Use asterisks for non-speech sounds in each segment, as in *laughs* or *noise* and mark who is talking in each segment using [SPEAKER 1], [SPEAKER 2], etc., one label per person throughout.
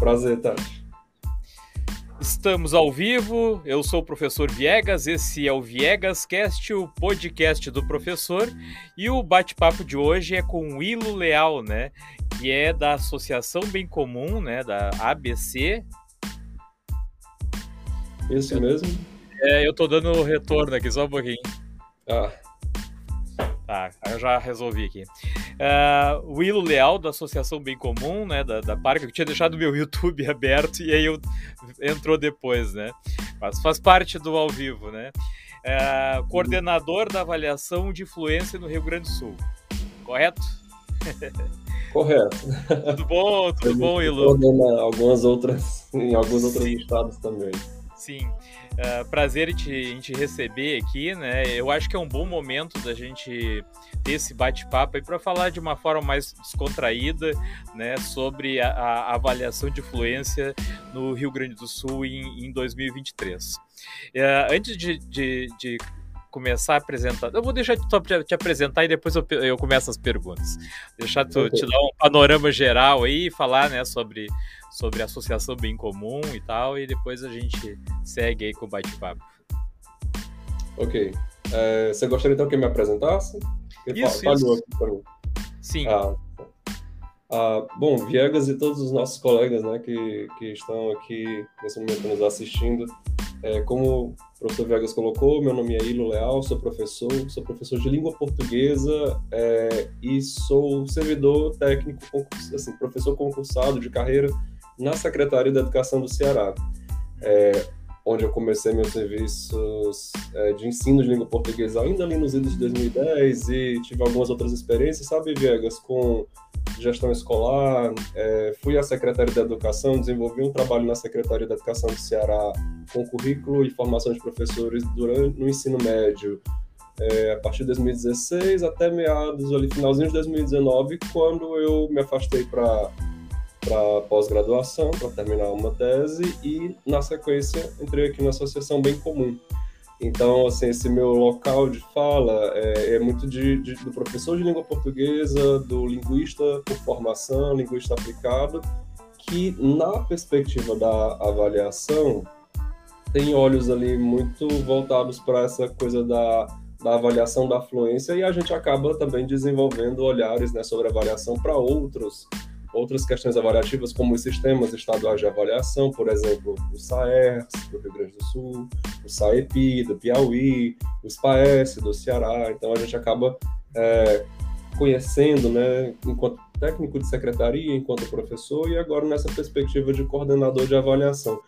[SPEAKER 1] prazer, Tati.
[SPEAKER 2] Estamos ao vivo, eu sou o professor Viegas, esse é o Viegas Cast, o podcast do professor, e o bate-papo de hoje é com o Ilo Leal, né, que é da Associação Bem Comum, né, da ABC.
[SPEAKER 1] Isso mesmo?
[SPEAKER 2] É, eu tô dando retorno aqui, só um pouquinho.
[SPEAKER 1] Ah.
[SPEAKER 2] Tá, eu já resolvi aqui. Uh, o Willo Leal, da Associação Bem Comum, né, da, da Parca, que eu tinha deixado meu YouTube *laughs* aberto e aí eu, entrou depois, né? Mas faz parte do ao vivo, né? Uh, coordenador da avaliação de influência no Rio Grande do Sul, correto? *laughs*
[SPEAKER 1] Correto.
[SPEAKER 2] Tudo bom, tudo bom, Willo?
[SPEAKER 1] Algumas outras, em alguns outros Sim. estados também.
[SPEAKER 2] Sim. Uh, prazer em te, em te, receber aqui, né? Eu acho que é um bom momento da gente ter esse bate-papo aí para falar de uma forma mais descontraída, né, sobre a, a, avaliação de fluência no Rio Grande do Sul em, em 2023. Uh, antes de, de, de começar a apresentar. Eu vou deixar de te apresentar e depois eu, eu começo as perguntas. Deixar tu, okay. te dar um panorama geral aí, falar né, sobre, sobre associação bem comum e tal, e depois a gente segue aí com o bate-papo.
[SPEAKER 1] Ok. É, você gostaria então que eu me apresentasse?
[SPEAKER 2] Isso, falhou isso. aqui mim. Sim.
[SPEAKER 1] Ah, ah, bom, Viegas e todos os nossos colegas né, que, que estão aqui nesse momento nos assistindo, é, como o professor Viegas colocou, meu nome é Ilo Leal, sou professor, sou professor de língua portuguesa é, e sou servidor técnico, assim, professor concursado de carreira na Secretaria da Educação do Ceará. É, onde eu comecei meus serviços é, de ensino de língua portuguesa ainda ali nos idos de 2010 e tive algumas outras experiências, sabe, Viegas, com gestão escolar, é, fui à Secretaria da Educação, desenvolvi um trabalho na Secretaria da Educação do Ceará com currículo e formação de professores durante no ensino médio, é, a partir de 2016 até meados ali finalzinho de 2019, quando eu me afastei para para pós-graduação, para terminar uma tese e, na sequência, entrei aqui na Associação Bem Comum. Então, assim, esse meu local de fala é, é muito de, de, do professor de língua portuguesa, do linguista por formação, linguista aplicado, que, na perspectiva da avaliação, tem olhos ali muito voltados para essa coisa da, da avaliação da fluência e a gente acaba também desenvolvendo olhares né, sobre avaliação para outros outras questões avaliativas, como os sistemas estaduais de avaliação, por exemplo, o SAERS, do Rio Grande do Sul, o SAEPI, do Piauí, o SPAES, do Ceará. Então, a gente acaba é, conhecendo, né, enquanto técnico de secretaria, enquanto professor, e agora nessa perspectiva de coordenador de avaliação.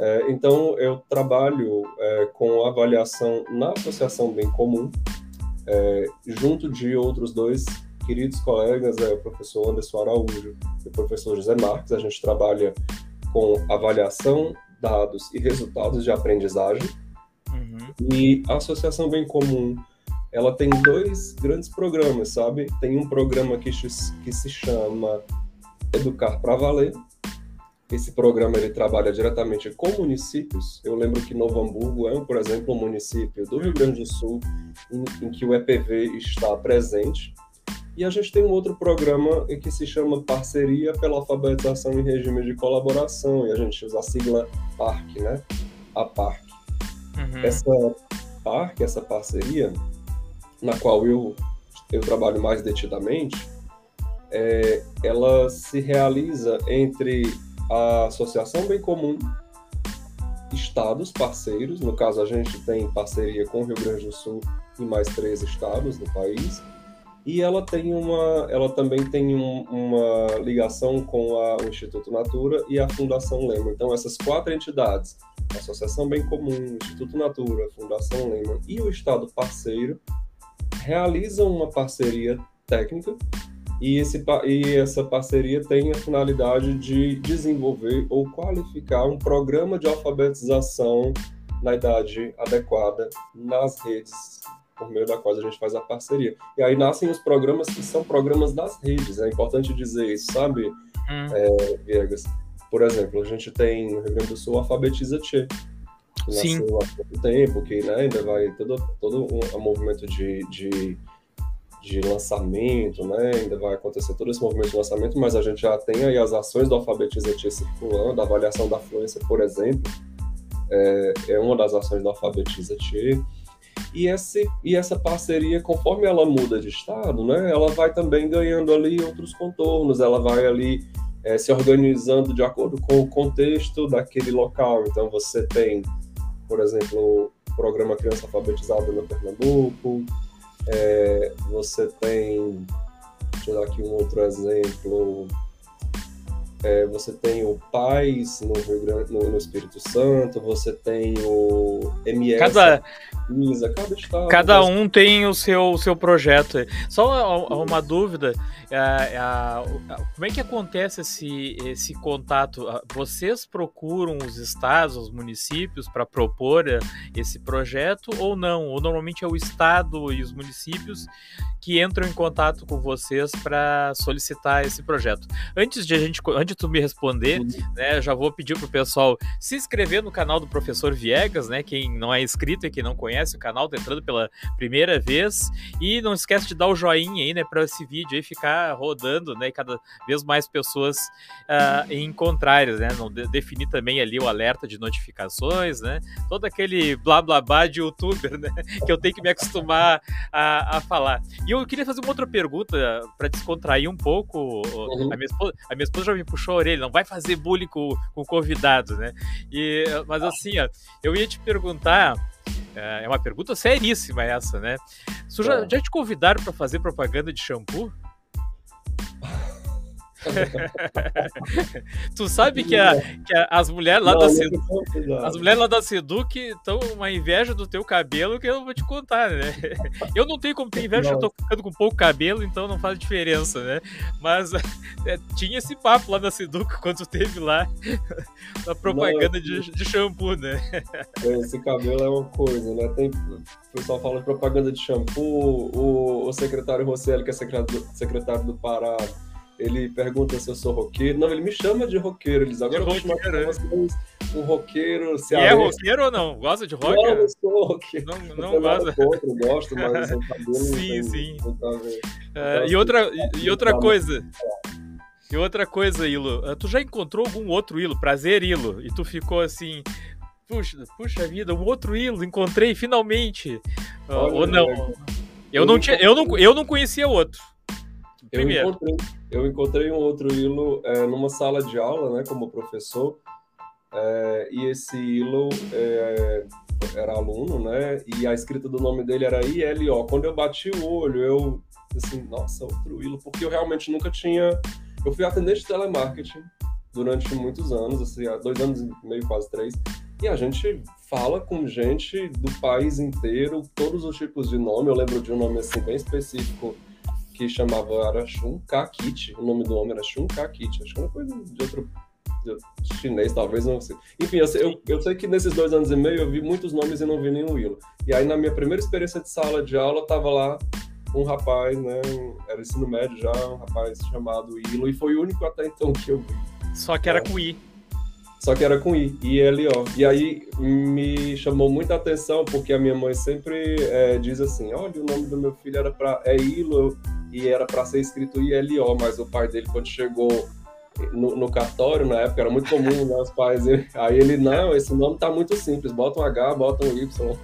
[SPEAKER 1] É, então, eu trabalho é, com avaliação na Associação Bem Comum, é, junto de outros dois queridos colegas, é o professor Anderson Araújo e o professor José Marques. A gente trabalha com avaliação, dados e resultados de aprendizagem. Uhum. E a Associação Bem Comum, ela tem dois grandes programas, sabe? Tem um programa que, que se chama Educar para Valer. Esse programa ele trabalha diretamente com municípios. Eu lembro que Novo Hamburgo é, por exemplo, um município do Rio Grande do Sul em, em que o EPV está presente. E a gente tem um outro programa que se chama Parceria pela Alfabetização em Regime de Colaboração, e a gente usa a sigla PARC, né? A PARC. Uhum. Essa PARC, essa parceria, na qual eu, eu trabalho mais detidamente, é, ela se realiza entre a Associação Bem Comum, estados parceiros, no caso a gente tem parceria com o Rio Grande do Sul e mais três estados no país, e ela tem uma, ela também tem um, uma ligação com a, o Instituto Natura e a Fundação Lema. Então essas quatro entidades, Associação Bem Comum, Instituto Natura, Fundação Lema e o Estado parceiro realizam uma parceria técnica e, esse, e essa parceria tem a finalidade de desenvolver ou qualificar um programa de alfabetização na idade adequada nas redes por meio da qual a gente faz a parceria. E aí nascem os programas que são programas das redes, é importante dizer isso, sabe, hum. é, Viegas? Por exemplo, a gente tem no Rio Grande do Sul Alfabetiza Tchê, que Sim. nasceu há pouco tempo, que né, ainda vai todo, todo um, um movimento de, de de lançamento, né? Ainda vai acontecer todo esse movimento de lançamento, mas a gente já tem aí as ações do Alfabetiza Tia circulando, a avaliação da fluência, por exemplo, é, é uma das ações do Alfabetiza Tia. E, esse, e essa parceria, conforme ela muda de estado, né, ela vai também ganhando ali outros contornos, ela vai ali é, se organizando de acordo com o contexto daquele local. Então, você tem, por exemplo, o programa Criança Alfabetizada no Pernambuco, é, você tem, deixa eu dar aqui um outro exemplo, é, você tem o Paz no, Grande, no, no, Espírito Santo, você tem o MS.
[SPEAKER 2] Cada, cada, estado, cada um tem o seu, seu projeto. Só uma dúvida: é, como é que acontece esse, esse contato? Vocês procuram os estados, os municípios para propor esse projeto ou não? Ou normalmente é o estado e os municípios que entram em contato com vocês para solicitar esse projeto? Antes de a gente de tu me responder, uhum. né, já vou pedir pro pessoal se inscrever no canal do Professor Viegas, né? Quem não é inscrito e quem não conhece o canal, tá entrando pela primeira vez. E não esquece de dar o joinha aí, né, para esse vídeo aí ficar rodando, né, e cada vez mais pessoas uh, encontrarem, né? Não de definir também ali o alerta de notificações, né? Todo aquele blá blá blá de youtuber, né? Que eu tenho que me acostumar a, a falar. E eu queria fazer uma outra pergunta para descontrair um pouco. Uhum. A, minha esposa, a minha esposa já me puxou a orelha, não vai fazer bullying com, com o convidado, né? E, mas assim, ó, eu ia te perguntar. É, é uma pergunta seríssima essa, né? Já, já te convidaram para fazer propaganda de shampoo? Tu sabe que, a, que a, as mulheres lá não, da Seduc, as mulheres lá da Seduc estão uma inveja do teu cabelo que eu vou te contar, né? Eu não tenho como ter inveja, eu tô ficando com pouco cabelo, então não faz diferença, né? Mas é, tinha esse papo lá na Seduc quando teve lá a propaganda não, de, de shampoo, né?
[SPEAKER 1] Esse cabelo é uma coisa, né? Tem, o pessoal fala de propaganda de shampoo, o, o secretário Rosselli, que é secretário, secretário do Pará, ele pergunta se eu sou roqueiro. Não, ele me chama de roqueiro. Eles agora
[SPEAKER 2] de roqueiro, é.
[SPEAKER 1] vocês um roqueiro.
[SPEAKER 2] E é roqueiro ou não? Gosta de rock? Não,
[SPEAKER 1] eu sou roqueiro.
[SPEAKER 2] Não, não gosta.
[SPEAKER 1] Contra, gosto, mas *laughs* o cabelo
[SPEAKER 2] sim, sim. Uh, e outra, e outra coisa. E outra coisa, Ilo, uh, tu já encontrou algum outro Ilo? Prazer, Ilo. E tu ficou assim, puxa, puxa vida, um outro Ilo, encontrei finalmente. Uh, Olha, ou não? Eu, eu não tinha, eu não, eu não conhecia outro.
[SPEAKER 1] Primeiro. Eu encontrei, eu encontrei um outro hilo é, numa sala de aula, né, como professor, é, e esse hilo é, era aluno, né, e a escrita do nome dele era ILO. Quando eu bati o olho, eu assim, nossa, outro hilo, porque eu realmente nunca tinha. Eu fui atendente de telemarketing durante muitos anos, assim, há dois anos e meio, quase três, e a gente fala com gente do país inteiro, todos os tipos de nome. Eu lembro de um nome assim bem específico que chamava era Shun Kakit, o nome do homem era Shun Kakit, acho que é uma coisa de outro chinês, talvez, não sei. Enfim, eu sei, eu, eu sei, que nesses dois anos e meio eu vi muitos nomes e não vi nenhum Willow. E aí, na minha primeira experiência de sala de aula, tava lá um rapaz, né, era ensino médio já, um rapaz chamado Willow, e foi o único até então que eu vi.
[SPEAKER 2] Só que era é. com I.
[SPEAKER 1] Só que era com I, I-L-O. E aí me chamou muita atenção, porque a minha mãe sempre é, diz assim, olha, o nome do meu filho era para é Ilo, e era para ser escrito ILO, mas o pai dele, quando chegou no, no, cartório, na época, era muito comum, né, os pais, ele, aí ele, não, esse nome tá muito simples, bota um H, bota um Y.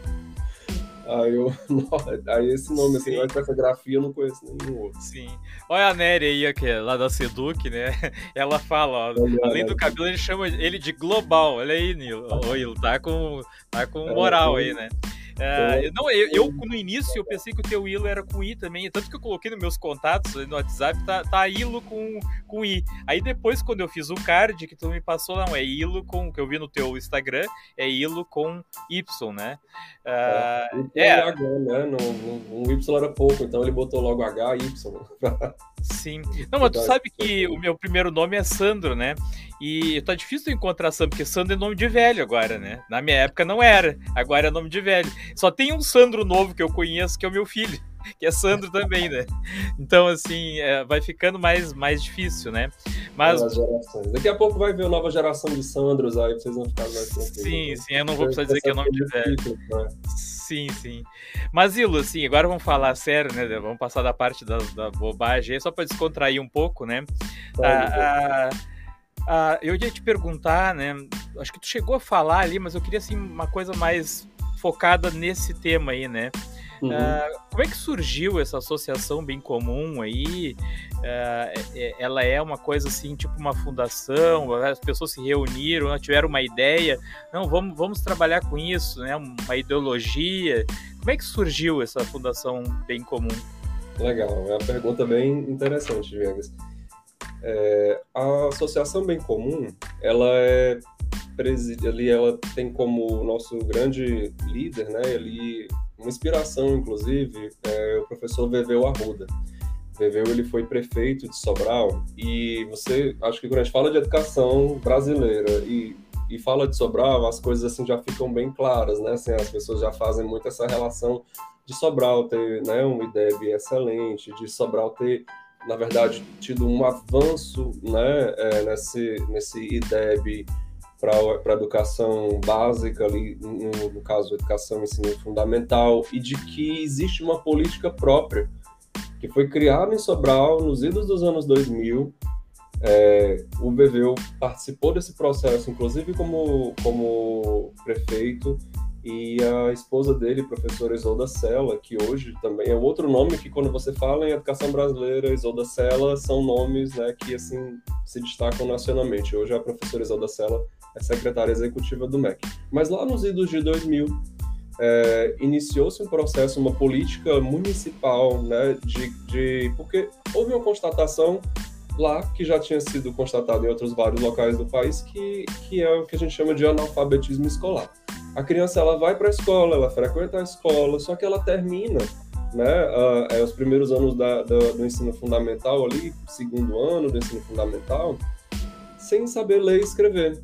[SPEAKER 1] Aí, eu, *laughs* aí esse nome, assim, com essa grafia, eu não conheço nenhum outro.
[SPEAKER 2] Sim. Olha a Nery aí, aqui, lá da Seduc, né? *laughs* Ela fala, ó, além do cabelo, ele chama ele de global. Olha aí, Nilo. Oi, tá com, tá com é, moral aí, né? É, não, eu, eu, no início eu pensei que o teu Ilo era com I também, tanto que eu coloquei nos meus contatos no WhatsApp, tá, tá Ilo com, com I. Aí depois, quando eu fiz o card que tu me passou, não, é Ilo com, que eu vi no teu Instagram, é Ilo com Y, né?
[SPEAKER 1] Uh, é. é. H, né? No, um Y era pouco, então ele botou logo H, Y.
[SPEAKER 2] Sim. Não, mas tu sabe que o meu primeiro nome é Sandro, né? E tá difícil encontrar Sandro, porque Sandro é nome de velho agora, né? Na minha época não era, agora é nome de velho. Só tem um Sandro novo que eu conheço, que é o meu filho. *laughs* que é Sandro também, né? Então, assim, é, vai ficando mais, mais difícil, né?
[SPEAKER 1] Mas... Daqui a pouco vai ver a nova geração de Sandros aí, vocês vão ficar mais
[SPEAKER 2] tranquilos. Sim, né? sim, eu não vou precisar dizer que é nome de velho. Né? Sim, sim. Mas, Ilo, assim, agora vamos falar sério, né? Vamos passar da parte da, da bobagem, só para descontrair um pouco, né? Tá, ah, ah, ah, eu ia te perguntar, né? Acho que tu chegou a falar ali, mas eu queria, assim, uma coisa mais focada nesse tema aí, né? Uhum. Uh, como é que surgiu essa associação bem comum aí? Uh, ela é uma coisa assim, tipo uma fundação, as pessoas se reuniram, né, tiveram uma ideia, não, vamos, vamos trabalhar com isso, né? Uma ideologia. Como é que surgiu essa fundação bem comum?
[SPEAKER 1] Legal, é uma pergunta bem interessante, Viegas. É, a Associação Bem Comum, ela é ali ela tem como nosso grande líder, né, ele uma inspiração, inclusive, é o professor Veveu Arruda. Veveu ele foi prefeito de Sobral e você, acho que quando a gente fala de educação brasileira e, e fala de Sobral, as coisas assim já ficam bem claras, né? Assim, as pessoas já fazem muito essa relação de Sobral ter né, um IDEB excelente, de Sobral ter, na verdade, tido um avanço né, é, nesse, nesse IDEB para a educação básica, ali, no, no caso, educação ensino fundamental, e de que existe uma política própria que foi criada em Sobral nos idos dos anos 2000. É, o Beveu participou desse processo, inclusive como, como prefeito, e a esposa dele, professora Isolda Sela, que hoje também é outro nome que quando você fala em educação brasileira, Isolda Sela, são nomes né, que assim se destacam nacionalmente. Hoje a professora Isolda Sela é secretária executiva do MEC. Mas lá nos idos de 2000, é, iniciou-se um processo, uma política municipal, né, de, de, porque houve uma constatação lá que já tinha sido constatada em outros vários locais do país, que, que é o que a gente chama de analfabetismo escolar a criança ela vai para a escola, ela frequenta a escola, só que ela termina né, uh, é, os primeiros anos da, da, do ensino fundamental ali, segundo ano do ensino fundamental, sem saber ler e escrever.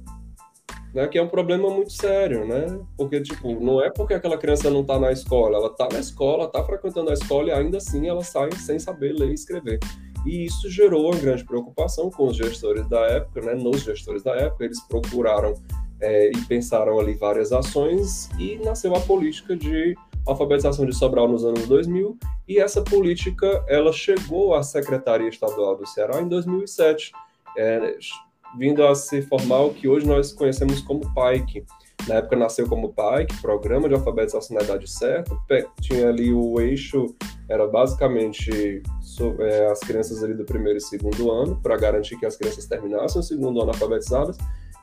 [SPEAKER 1] Né, que é um problema muito sério, né? Porque, tipo, não é porque aquela criança não está na escola, ela está na escola, está frequentando a escola e ainda assim ela sai sem saber ler e escrever. E isso gerou uma grande preocupação com os gestores da época, né? Nos gestores da época, eles procuraram é, e pensaram ali várias ações e nasceu a política de alfabetização de Sobral nos anos 2000 e essa política ela chegou à Secretaria Estadual do Ceará em 2007, é, vindo a se formar o que hoje nós conhecemos como PAIC. Na época nasceu como PAIC, Programa de Alfabetização na Idade Certa, tinha ali o eixo, era basicamente é, as crianças ali do primeiro e segundo ano, para garantir que as crianças terminassem o segundo ano alfabetizadas,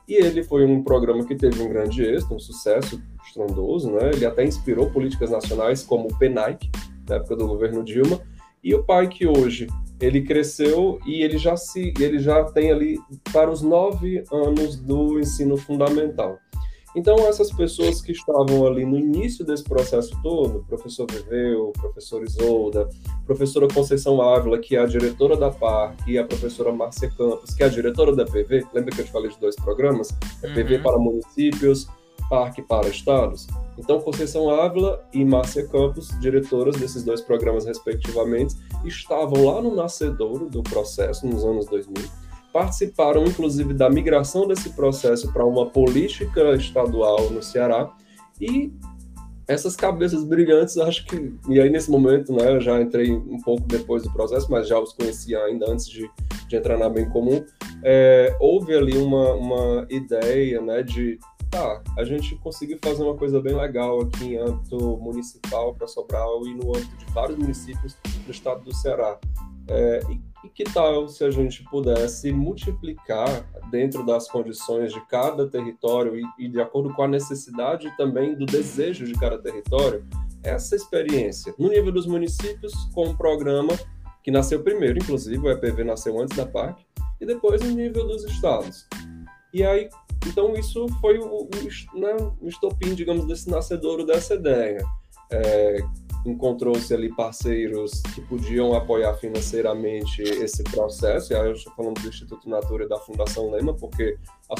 [SPEAKER 1] e ele foi um programa que teve um grande êxito, um sucesso estrondoso, né? Ele até inspirou políticas nacionais como o PENAIC, na época do governo Dilma, e o pai que hoje ele cresceu e ele já se ele já tem ali para os nove anos do ensino fundamental. Então, essas pessoas que estavam ali no início desse processo todo, professor Viveu, professor Isolda, professora Conceição Ávila, que é a diretora da PAR, e a professora Márcia Campos, que é a diretora da PV, lembra que eu te falei de dois programas? É PV uhum. para municípios, PARC para estados. Então, Conceição Ávila e Márcia Campos, diretoras desses dois programas respectivamente, estavam lá no nascedouro do processo, nos anos 2000, participaram inclusive da migração desse processo para uma política estadual no Ceará e essas cabeças brilhantes, acho que e aí nesse momento, né, eu já entrei um pouco depois do processo, mas já os conhecia ainda antes de, de entrar na bem comum, é, houve ali uma, uma ideia, né, de tá, a gente conseguiu fazer uma coisa bem legal aqui em âmbito municipal para Sobral e no âmbito de vários municípios do estado do Ceará. É, e e que tal se a gente pudesse multiplicar dentro das condições de cada território e, e, de acordo com a necessidade também do desejo de cada território, essa experiência no nível dos municípios com um programa que nasceu primeiro, inclusive o EPV nasceu antes da PAC, e depois no nível dos estados. E aí, então isso foi o, o, né, o estopim, digamos, desse nascedouro dessa ideia. É, encontrou-se ali parceiros que podiam apoiar financeiramente esse processo, e aí eu estou falando do Instituto Natura e da Fundação Lema, porque a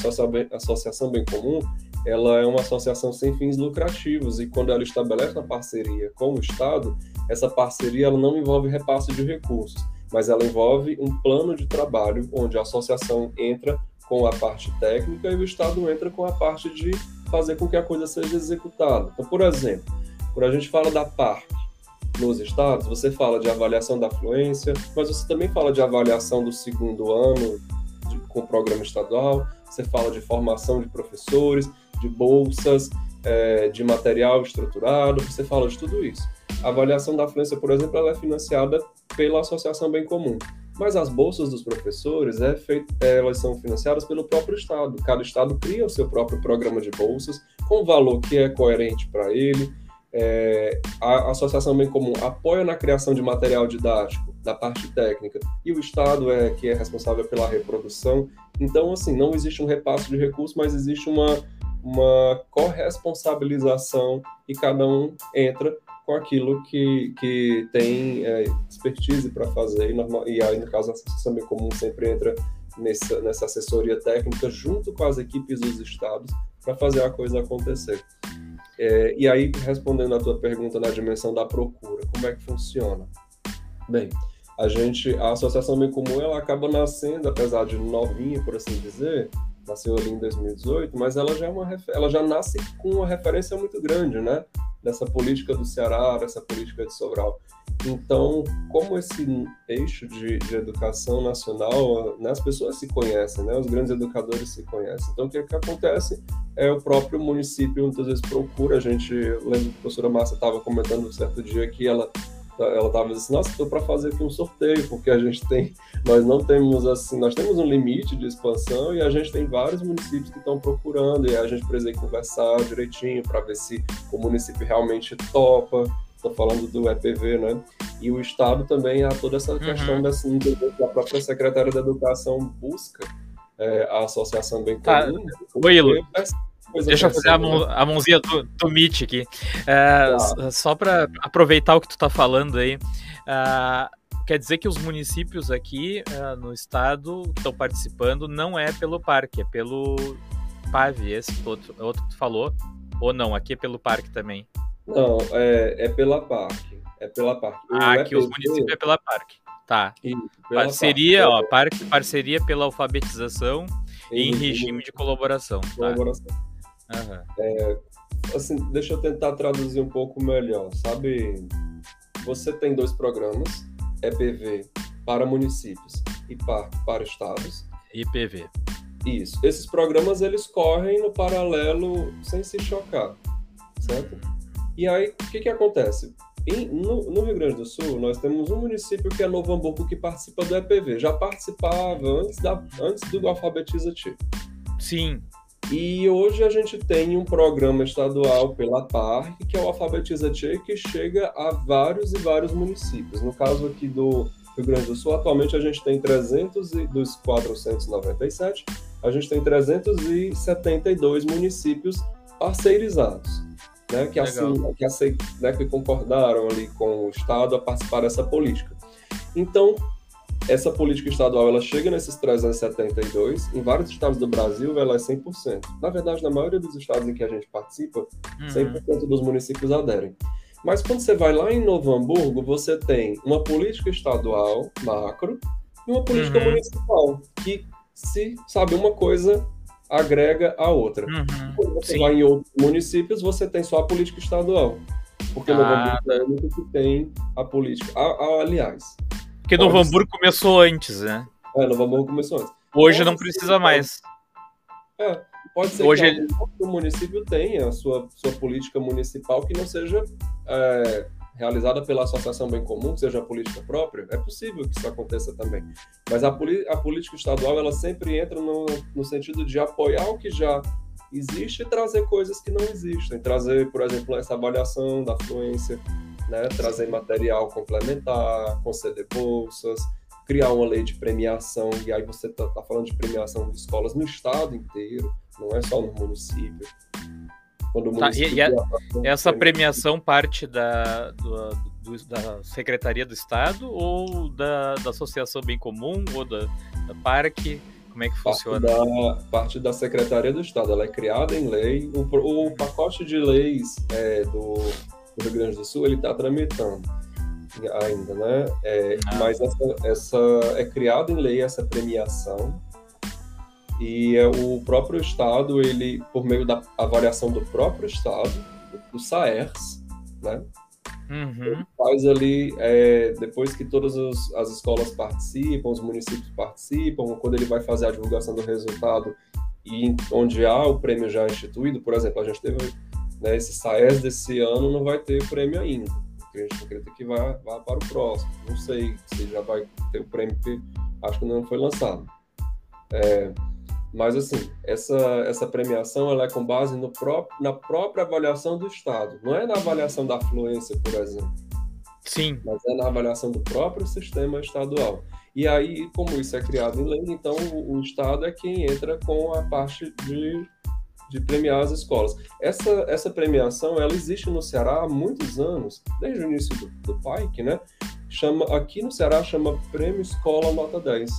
[SPEAKER 1] Associação Bem Comum ela é uma associação sem fins lucrativos, e quando ela estabelece uma parceria com o Estado, essa parceria ela não envolve repasse de recursos, mas ela envolve um plano de trabalho onde a associação entra com a parte técnica e o Estado entra com a parte de fazer com que a coisa seja executada. Então, por exemplo, quando a gente fala da PARC nos estados, você fala de avaliação da fluência, mas você também fala de avaliação do segundo ano de, com o programa estadual, você fala de formação de professores, de bolsas, é, de material estruturado, você fala de tudo isso. A avaliação da fluência, por exemplo, ela é financiada pela Associação Bem Comum. Mas as bolsas dos professores, é feito, elas são financiadas pelo próprio Estado. Cada Estado cria o seu próprio programa de bolsas, com valor que é coerente para ele. É, a Associação Bem Comum apoia na criação de material didático, da parte técnica, e o Estado é que é responsável pela reprodução. Então, assim, não existe um repasse de recursos, mas existe uma, uma corresponsabilização e cada um entra com aquilo que, que tem é, expertise para fazer, e, normal, e, aí, no caso, a Associação Bem Comum sempre entra nessa, nessa assessoria técnica junto com as equipes dos estados para fazer a coisa acontecer. É, e aí, respondendo à tua pergunta na dimensão da procura, como é que funciona? Bem, a gente, a Associação Bem Comum, ela acaba nascendo, apesar de novinha, por assim dizer, nasceu ali em 2018, mas ela já, é uma, ela já nasce com uma referência muito grande, né? Dessa política do Ceará, dessa política de Sobral. Então, como esse eixo de, de educação nacional, né, as pessoas se conhecem, né? Os grandes educadores se conhecem. Então, o que, é que acontece é o próprio município muitas vezes procura a gente. Lembro que a professora Márcia estava comentando um certo dia que ela ela estava dizendo assim, nossa, estou para fazer aqui um sorteio, porque a gente tem, nós não temos assim, nós temos um limite de expansão e a gente tem vários municípios que estão procurando e a gente precisa conversar direitinho para ver se o município realmente topa. Estou falando do EPV, né? E o Estado também há toda essa questão uhum. dessa, a própria Secretaria da Educação busca é, a associação bem tá. comum.
[SPEAKER 2] Oi, Ilu. Deixa eu fazer a, mão, a, mãozinha do, do Meet aqui. É, tá. Só para aproveitar o que tu está falando aí. Uh, quer dizer que os municípios aqui uh, no estado que estão participando não é pelo parque, é pelo PAV, esse outro, outro que tu falou. Ou não, aqui é pelo parque também?
[SPEAKER 1] Não, é, é pela parque. É pela parque.
[SPEAKER 2] ah, aqui os municípios é pela parque. Tá. Isso, parceria, parque. ó, parque, parceria pela alfabetização e em regime de colaboração. Tá? Colaboração. Tá?
[SPEAKER 1] Uhum. É, assim, deixa eu tentar traduzir um pouco melhor. Sabe, você tem dois programas, EPV para municípios e PAR para estados.
[SPEAKER 2] IPV.
[SPEAKER 1] Isso. Esses programas eles correm no paralelo sem se chocar, certo? E aí, o que, que acontece? Em, no, no, Rio Grande do Sul, nós temos um município que é Novo Hamburgo que participa do EPV. Já participava antes, da, antes do Alfabetiza Ti.
[SPEAKER 2] Sim,
[SPEAKER 1] e hoje a gente tem um programa estadual pela PARC, que é o Alfabetiza Tchê, que chega a vários e vários municípios. No caso aqui do Rio Grande do Sul, atualmente a gente tem 300 e, dos 497, a gente tem 372 municípios parceirizados, né, que, assim, que, né, que concordaram ali com o Estado a participar dessa política. Então, essa política estadual ela chega nesses 372, em vários estados do Brasil ela é 100%. Na verdade, na maioria dos estados em que a gente participa, 100% uhum. dos municípios aderem. Mas quando você vai lá em Novo Hamburgo, você tem uma política estadual macro e uma política uhum. municipal, que se, sabe, uma coisa agrega a outra. Uhum. Quando você Sim. vai em outros municípios, você tem só a política estadual. Porque ah. Novo Hamburgo é o único que tem a política. aliás,
[SPEAKER 2] porque Novo Hamburgo começou antes, né?
[SPEAKER 1] É, Novo Hamburgo começou antes.
[SPEAKER 2] Hoje pode não precisa mais.
[SPEAKER 1] É, pode ser Hoje que ele... o município tenha a sua, sua política municipal que não seja é, realizada pela Associação Bem Comum, que seja a política própria. É possível que isso aconteça também. Mas a, a política estadual, ela sempre entra no, no sentido de apoiar o que já existe e trazer coisas que não existem. Trazer, por exemplo, essa avaliação da fluência, né? trazer material complementar, conceder bolsas, criar uma lei de premiação, e aí você está tá falando de premiação de escolas no estado inteiro, não é só no município.
[SPEAKER 2] Quando o tá, e, e a, essa premiação parte da, do, do, da Secretaria do Estado ou da, da Associação Bem Comum ou da, da Parque? Como é que funciona?
[SPEAKER 1] Parte da, parte da Secretaria do Estado. Ela é criada em lei. O, o pacote de leis é, do, do Rio Grande do Sul ele está tramitando ainda, né? É. Mas essa, essa é criada em lei essa premiação e é o próprio Estado, ele, por meio da avaliação do próprio Estado, do SAERS, né? Uhum. faz ali, é, depois que todas as, as escolas participam, os municípios participam, quando ele vai fazer a divulgação do resultado e onde há o prêmio já instituído, por exemplo, a gente teve né, esse SAES desse ano, não vai ter prêmio ainda, porque a gente acredita que vai, vai para o próximo. Não sei se já vai ter o prêmio, porque acho que não foi lançado. É, mas, assim, essa, essa premiação ela é com base no próprio, na própria avaliação do Estado. Não é na avaliação da afluência, por exemplo.
[SPEAKER 2] Sim.
[SPEAKER 1] Mas é na avaliação do próprio sistema estadual. E aí, como isso é criado em lei, então o, o Estado é quem entra com a parte de, de premiar as escolas. Essa, essa premiação ela existe no Ceará há muitos anos, desde o início do, do PAIC, né? Chama, aqui no Ceará chama Prêmio Escola Nota 10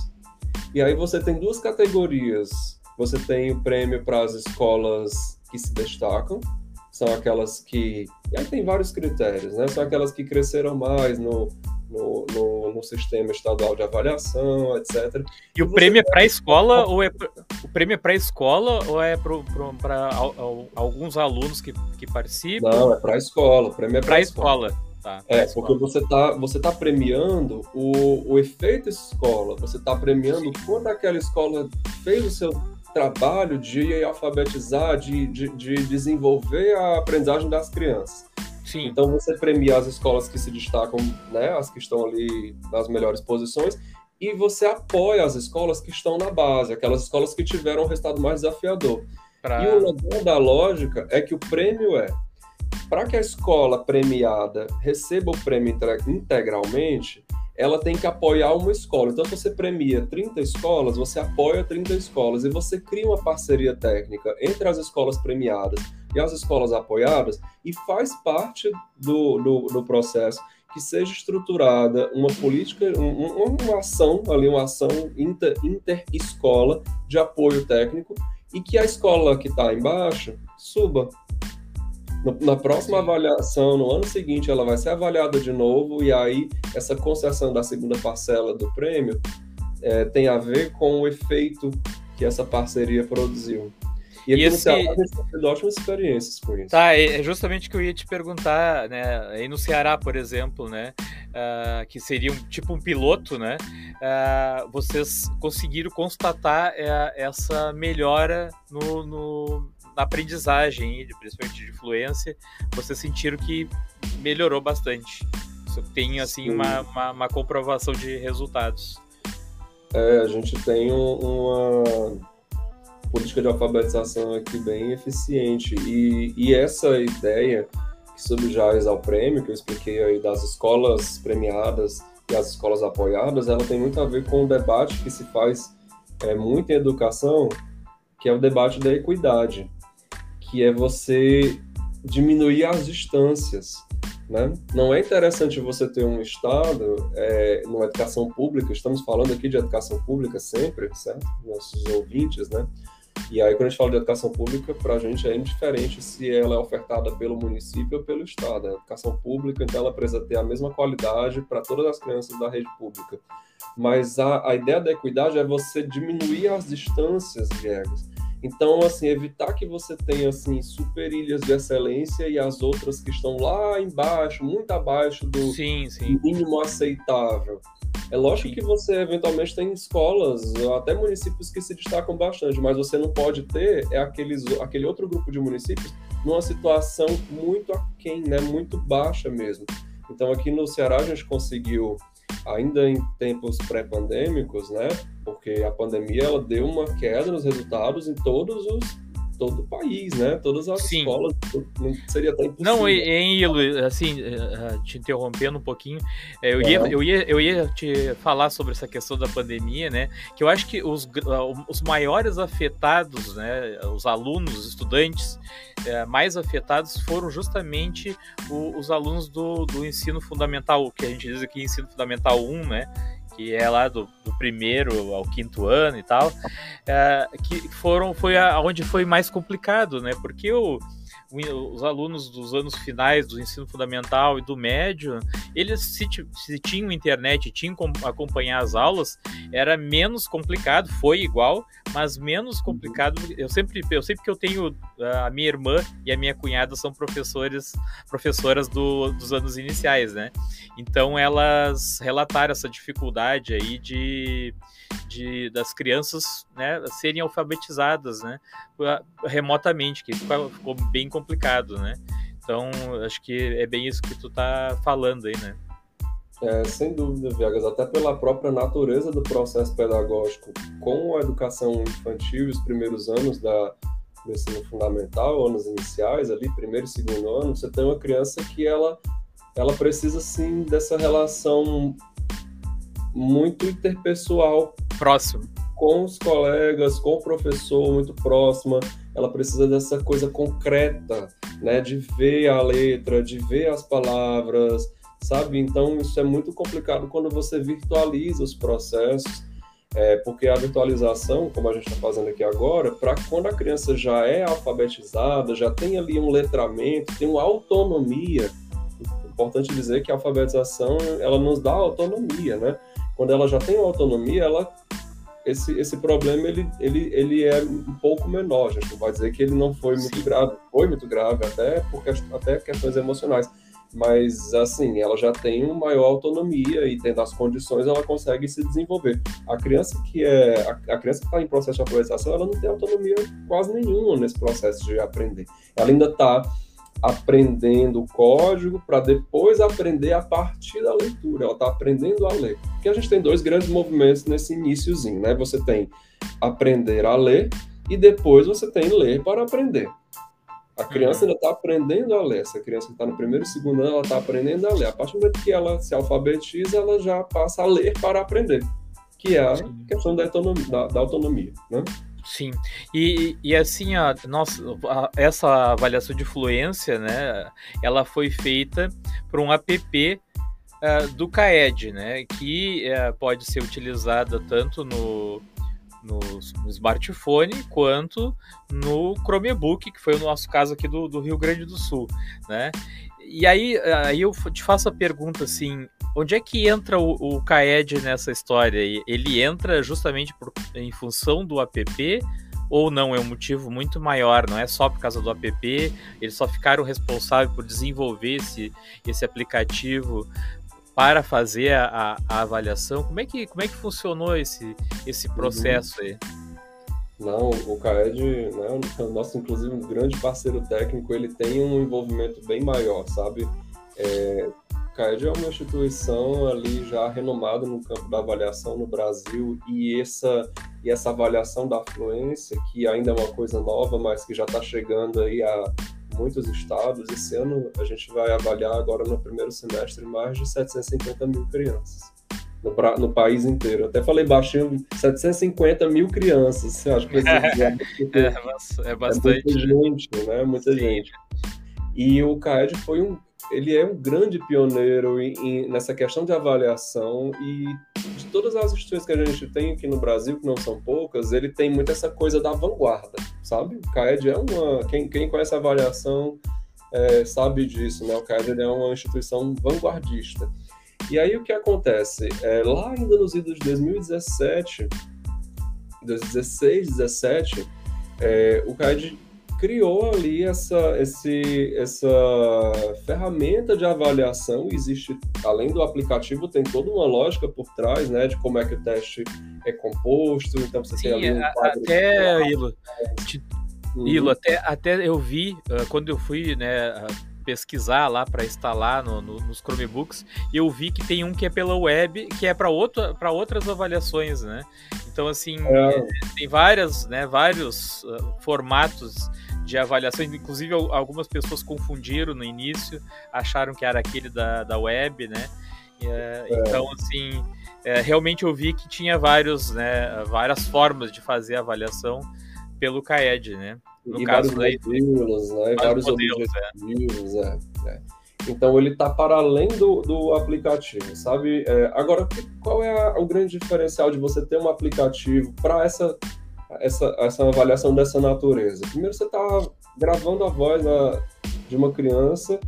[SPEAKER 1] e aí você tem duas categorias. Você tem o prêmio para as escolas que se destacam, são aquelas que. E aí tem vários critérios, né? São aquelas que cresceram mais no, no, no, no sistema estadual de avaliação, etc.
[SPEAKER 2] E, e o prêmio é para a escola ou é o prêmio é para a escola ou é para alguns alunos que, que participam?
[SPEAKER 1] Não, é para a escola. O prêmio é
[SPEAKER 2] para a escola. escola. Tá,
[SPEAKER 1] é, porque você está você tá premiando o, o efeito escola, você está premiando quando aquela escola fez o seu trabalho de alfabetizar, de, de, de desenvolver a aprendizagem das crianças.
[SPEAKER 2] Sim.
[SPEAKER 1] Então você premia as escolas que se destacam, né, as que estão ali nas melhores posições, e você apoia as escolas que estão na base, aquelas escolas que tiveram um resultado mais desafiador. Pra... E o legal da lógica é que o prêmio é para que a escola premiada receba o prêmio integralmente, ela tem que apoiar uma escola. Então, você premia 30 escolas, você apoia 30 escolas e você cria uma parceria técnica entre as escolas premiadas e as escolas apoiadas e faz parte do, do, do processo que seja estruturada uma política, um, uma ação, ali uma ação inter, inter-escola de apoio técnico e que a escola que está embaixo suba na próxima avaliação, no ano seguinte, ela vai ser avaliada de novo, e aí essa concessão da segunda parcela do prêmio é, tem a ver com o efeito que essa parceria produziu. E e esse... Ceará tido ótimas experiências com isso.
[SPEAKER 2] Tá, é, é justamente o que eu ia te perguntar, né? Aí no Ceará, por exemplo, né? Uh, que seria um, tipo um piloto, né? Uh, vocês conseguiram constatar uh, essa melhora no, no na aprendizagem, principalmente de fluência, vocês sentiram que melhorou bastante. Tem assim uma, uma, uma, comprovação de resultados.
[SPEAKER 1] É, a gente tem uma política de alfabetização aqui bem eficiente e, e essa ideia que subjaz ao prêmio que eu expliquei aí das escolas premiadas e as escolas apoiadas, ela tem muito a ver com o debate que se faz é, muito em educação, que é o debate da equidade que é você diminuir as distâncias. Né? Não é interessante você ter um Estado, é, numa educação pública, estamos falando aqui de educação pública sempre, certo? Nossos ouvintes, né? E aí, quando a gente fala de educação pública, para a gente é indiferente se ela é ofertada pelo município ou pelo Estado. A educação pública, então, ela precisa ter a mesma qualidade para todas as crianças da rede pública. Mas a, a ideia da equidade é você diminuir as distâncias, Viegas. Então, assim, evitar que você tenha, assim, super ilhas de excelência e as outras que estão lá embaixo, muito abaixo do
[SPEAKER 2] sim, sim.
[SPEAKER 1] mínimo aceitável. É lógico que você, eventualmente, tem escolas, até municípios que se destacam bastante, mas você não pode ter é aqueles, aquele outro grupo de municípios numa situação muito aquém, né, muito baixa mesmo. Então, aqui no Ceará, a gente conseguiu ainda em tempos pré-pandêmicos, né? Porque a pandemia ela deu uma queda nos resultados em todos os todo o país, né? Todas as Sim. escolas, não seria tão impossível.
[SPEAKER 2] Não, em Ilo, assim, eh, eh, te interrompendo um pouquinho, eh, eu ia, eu, ia, eu ia te falar sobre essa questão da pandemia, né? Que eu acho que os, os maiores afetados, né? Os alunos, os estudantes mais afetados foram justamente os alunos do, do ensino fundamental, que a gente diz aqui ensino fundamental 1, né? Que é lá do, do primeiro ao quinto ano e tal, é, que foram foi aonde foi mais complicado, né? Porque o os alunos dos anos finais do ensino fundamental e do médio, eles se, se tinham internet, tinham acompanhar as aulas, era menos complicado, foi igual, mas menos complicado. Eu sempre, eu sempre que eu tenho a minha irmã e a minha cunhada são professores, professoras do, dos anos iniciais, né? Então elas relataram essa dificuldade aí de de, das crianças né, serem alfabetizadas né, remotamente, que ficou bem complicado, né? Então, acho que é bem isso que tu tá falando aí, né?
[SPEAKER 1] É, sem dúvida, Viagas, até pela própria natureza do processo pedagógico com a educação infantil, os primeiros anos da, do ensino fundamental, anos iniciais, ali, primeiro e segundo ano, você tem uma criança que ela, ela precisa, sim, dessa relação muito interpessoal.
[SPEAKER 2] Próximo.
[SPEAKER 1] Com os colegas, com o professor, muito próxima. Ela precisa dessa coisa concreta, né? De ver a letra, de ver as palavras, sabe? Então, isso é muito complicado quando você virtualiza os processos. É, porque a virtualização, como a gente está fazendo aqui agora, para quando a criança já é alfabetizada, já tem ali um letramento, tem uma autonomia, importante dizer que a alfabetização ela nos dá autonomia, né? quando ela já tem uma autonomia, ela esse, esse problema ele, ele, ele é um pouco menor. A gente não vai dizer que ele não foi muito Sim. grave, foi muito grave até porque até questões emocionais, mas assim ela já tem uma maior autonomia e tendo as condições ela consegue se desenvolver. A criança que é a, a criança que está em processo de alfabetização ela não tem autonomia quase nenhuma nesse processo de aprender. Ela ainda está aprendendo o código para depois aprender a partir da leitura. Ela está aprendendo a ler. Porque a gente tem dois grandes movimentos nesse iníciozinho, né? Você tem aprender a ler e depois você tem ler para aprender. A criança uhum. ainda está aprendendo a ler. Essa criança que está no primeiro e segundo ano, ela está aprendendo a ler. A partir do momento que ela se alfabetiza, ela já passa a ler para aprender, que é a questão da autonomia, da, da autonomia né?
[SPEAKER 2] Sim. E, e assim, a, nossa, a, essa avaliação de fluência, né, ela foi feita por um app uh, do CAED, né, que uh, pode ser utilizada tanto no, no, no, smartphone quanto no Chromebook, que foi o nosso caso aqui do, do Rio Grande do Sul, né? E aí, aí eu te faço a pergunta assim, onde é que entra o, o CAED nessa história? Ele entra justamente por, em função do app ou não? É um motivo muito maior, não é só por causa do app, eles só ficaram responsáveis por desenvolver esse, esse aplicativo para fazer a, a, avaliação. Como é, que, como é que funcionou esse, esse uhum. processo aí?
[SPEAKER 1] Não, o CAED, né, o nosso, inclusive, um grande parceiro técnico, ele tem um envolvimento bem maior, sabe? É, o CAED é uma instituição ali já renomada no campo da avaliação no Brasil e essa, e essa avaliação da fluência, que ainda é uma coisa nova, mas que já está chegando aí a muitos estados. Esse ano a gente vai avaliar agora no primeiro semestre mais de 750 mil crianças no, no, país inteiro. Até falei baixinho, 750 mil crianças. Acho que *laughs*
[SPEAKER 2] é, é, é bastante.
[SPEAKER 1] É muita gente, né? Muita Sim. gente. E o CAED foi um, ele é um grande pioneiro em, em, nessa questão de avaliação e todas as instituições que a gente tem aqui no Brasil, que não são poucas, ele tem muito essa coisa da vanguarda, sabe? O CAED é uma... Quem, quem conhece a avaliação é, sabe disso, né? O CAED é uma instituição vanguardista. E aí o que acontece? É, lá ainda nos idos de 2017, 2016, 2017, é, o CAD criou ali essa, esse, essa ferramenta de avaliação. Existe, além do aplicativo, tem toda uma lógica por trás, né, de como é que o teste é composto. Então você
[SPEAKER 2] Sim,
[SPEAKER 1] tem ali
[SPEAKER 2] um até Ilo, Ilo, até, até eu vi uh, quando eu fui, né, pesquisar lá para instalar no, no, nos Chromebooks, e eu vi que tem um que é pela web, que é para outras avaliações, né? Então, assim, é. tem várias, né, vários uh, formatos de avaliação, inclusive algumas pessoas confundiram no início, acharam que era aquele da, da web, né? É, então, assim, é, realmente eu vi que tinha vários, né, várias formas de fazer a avaliação pelo CAED, né?
[SPEAKER 1] No e caso vários modelos, né? vários, vários modelos, objetivos, é. é. Então ele está para além do, do aplicativo, sabe? É, agora, qual é a, o grande diferencial de você ter um aplicativo para essa, essa, essa avaliação dessa natureza? Primeiro, você está gravando a voz a, de uma criança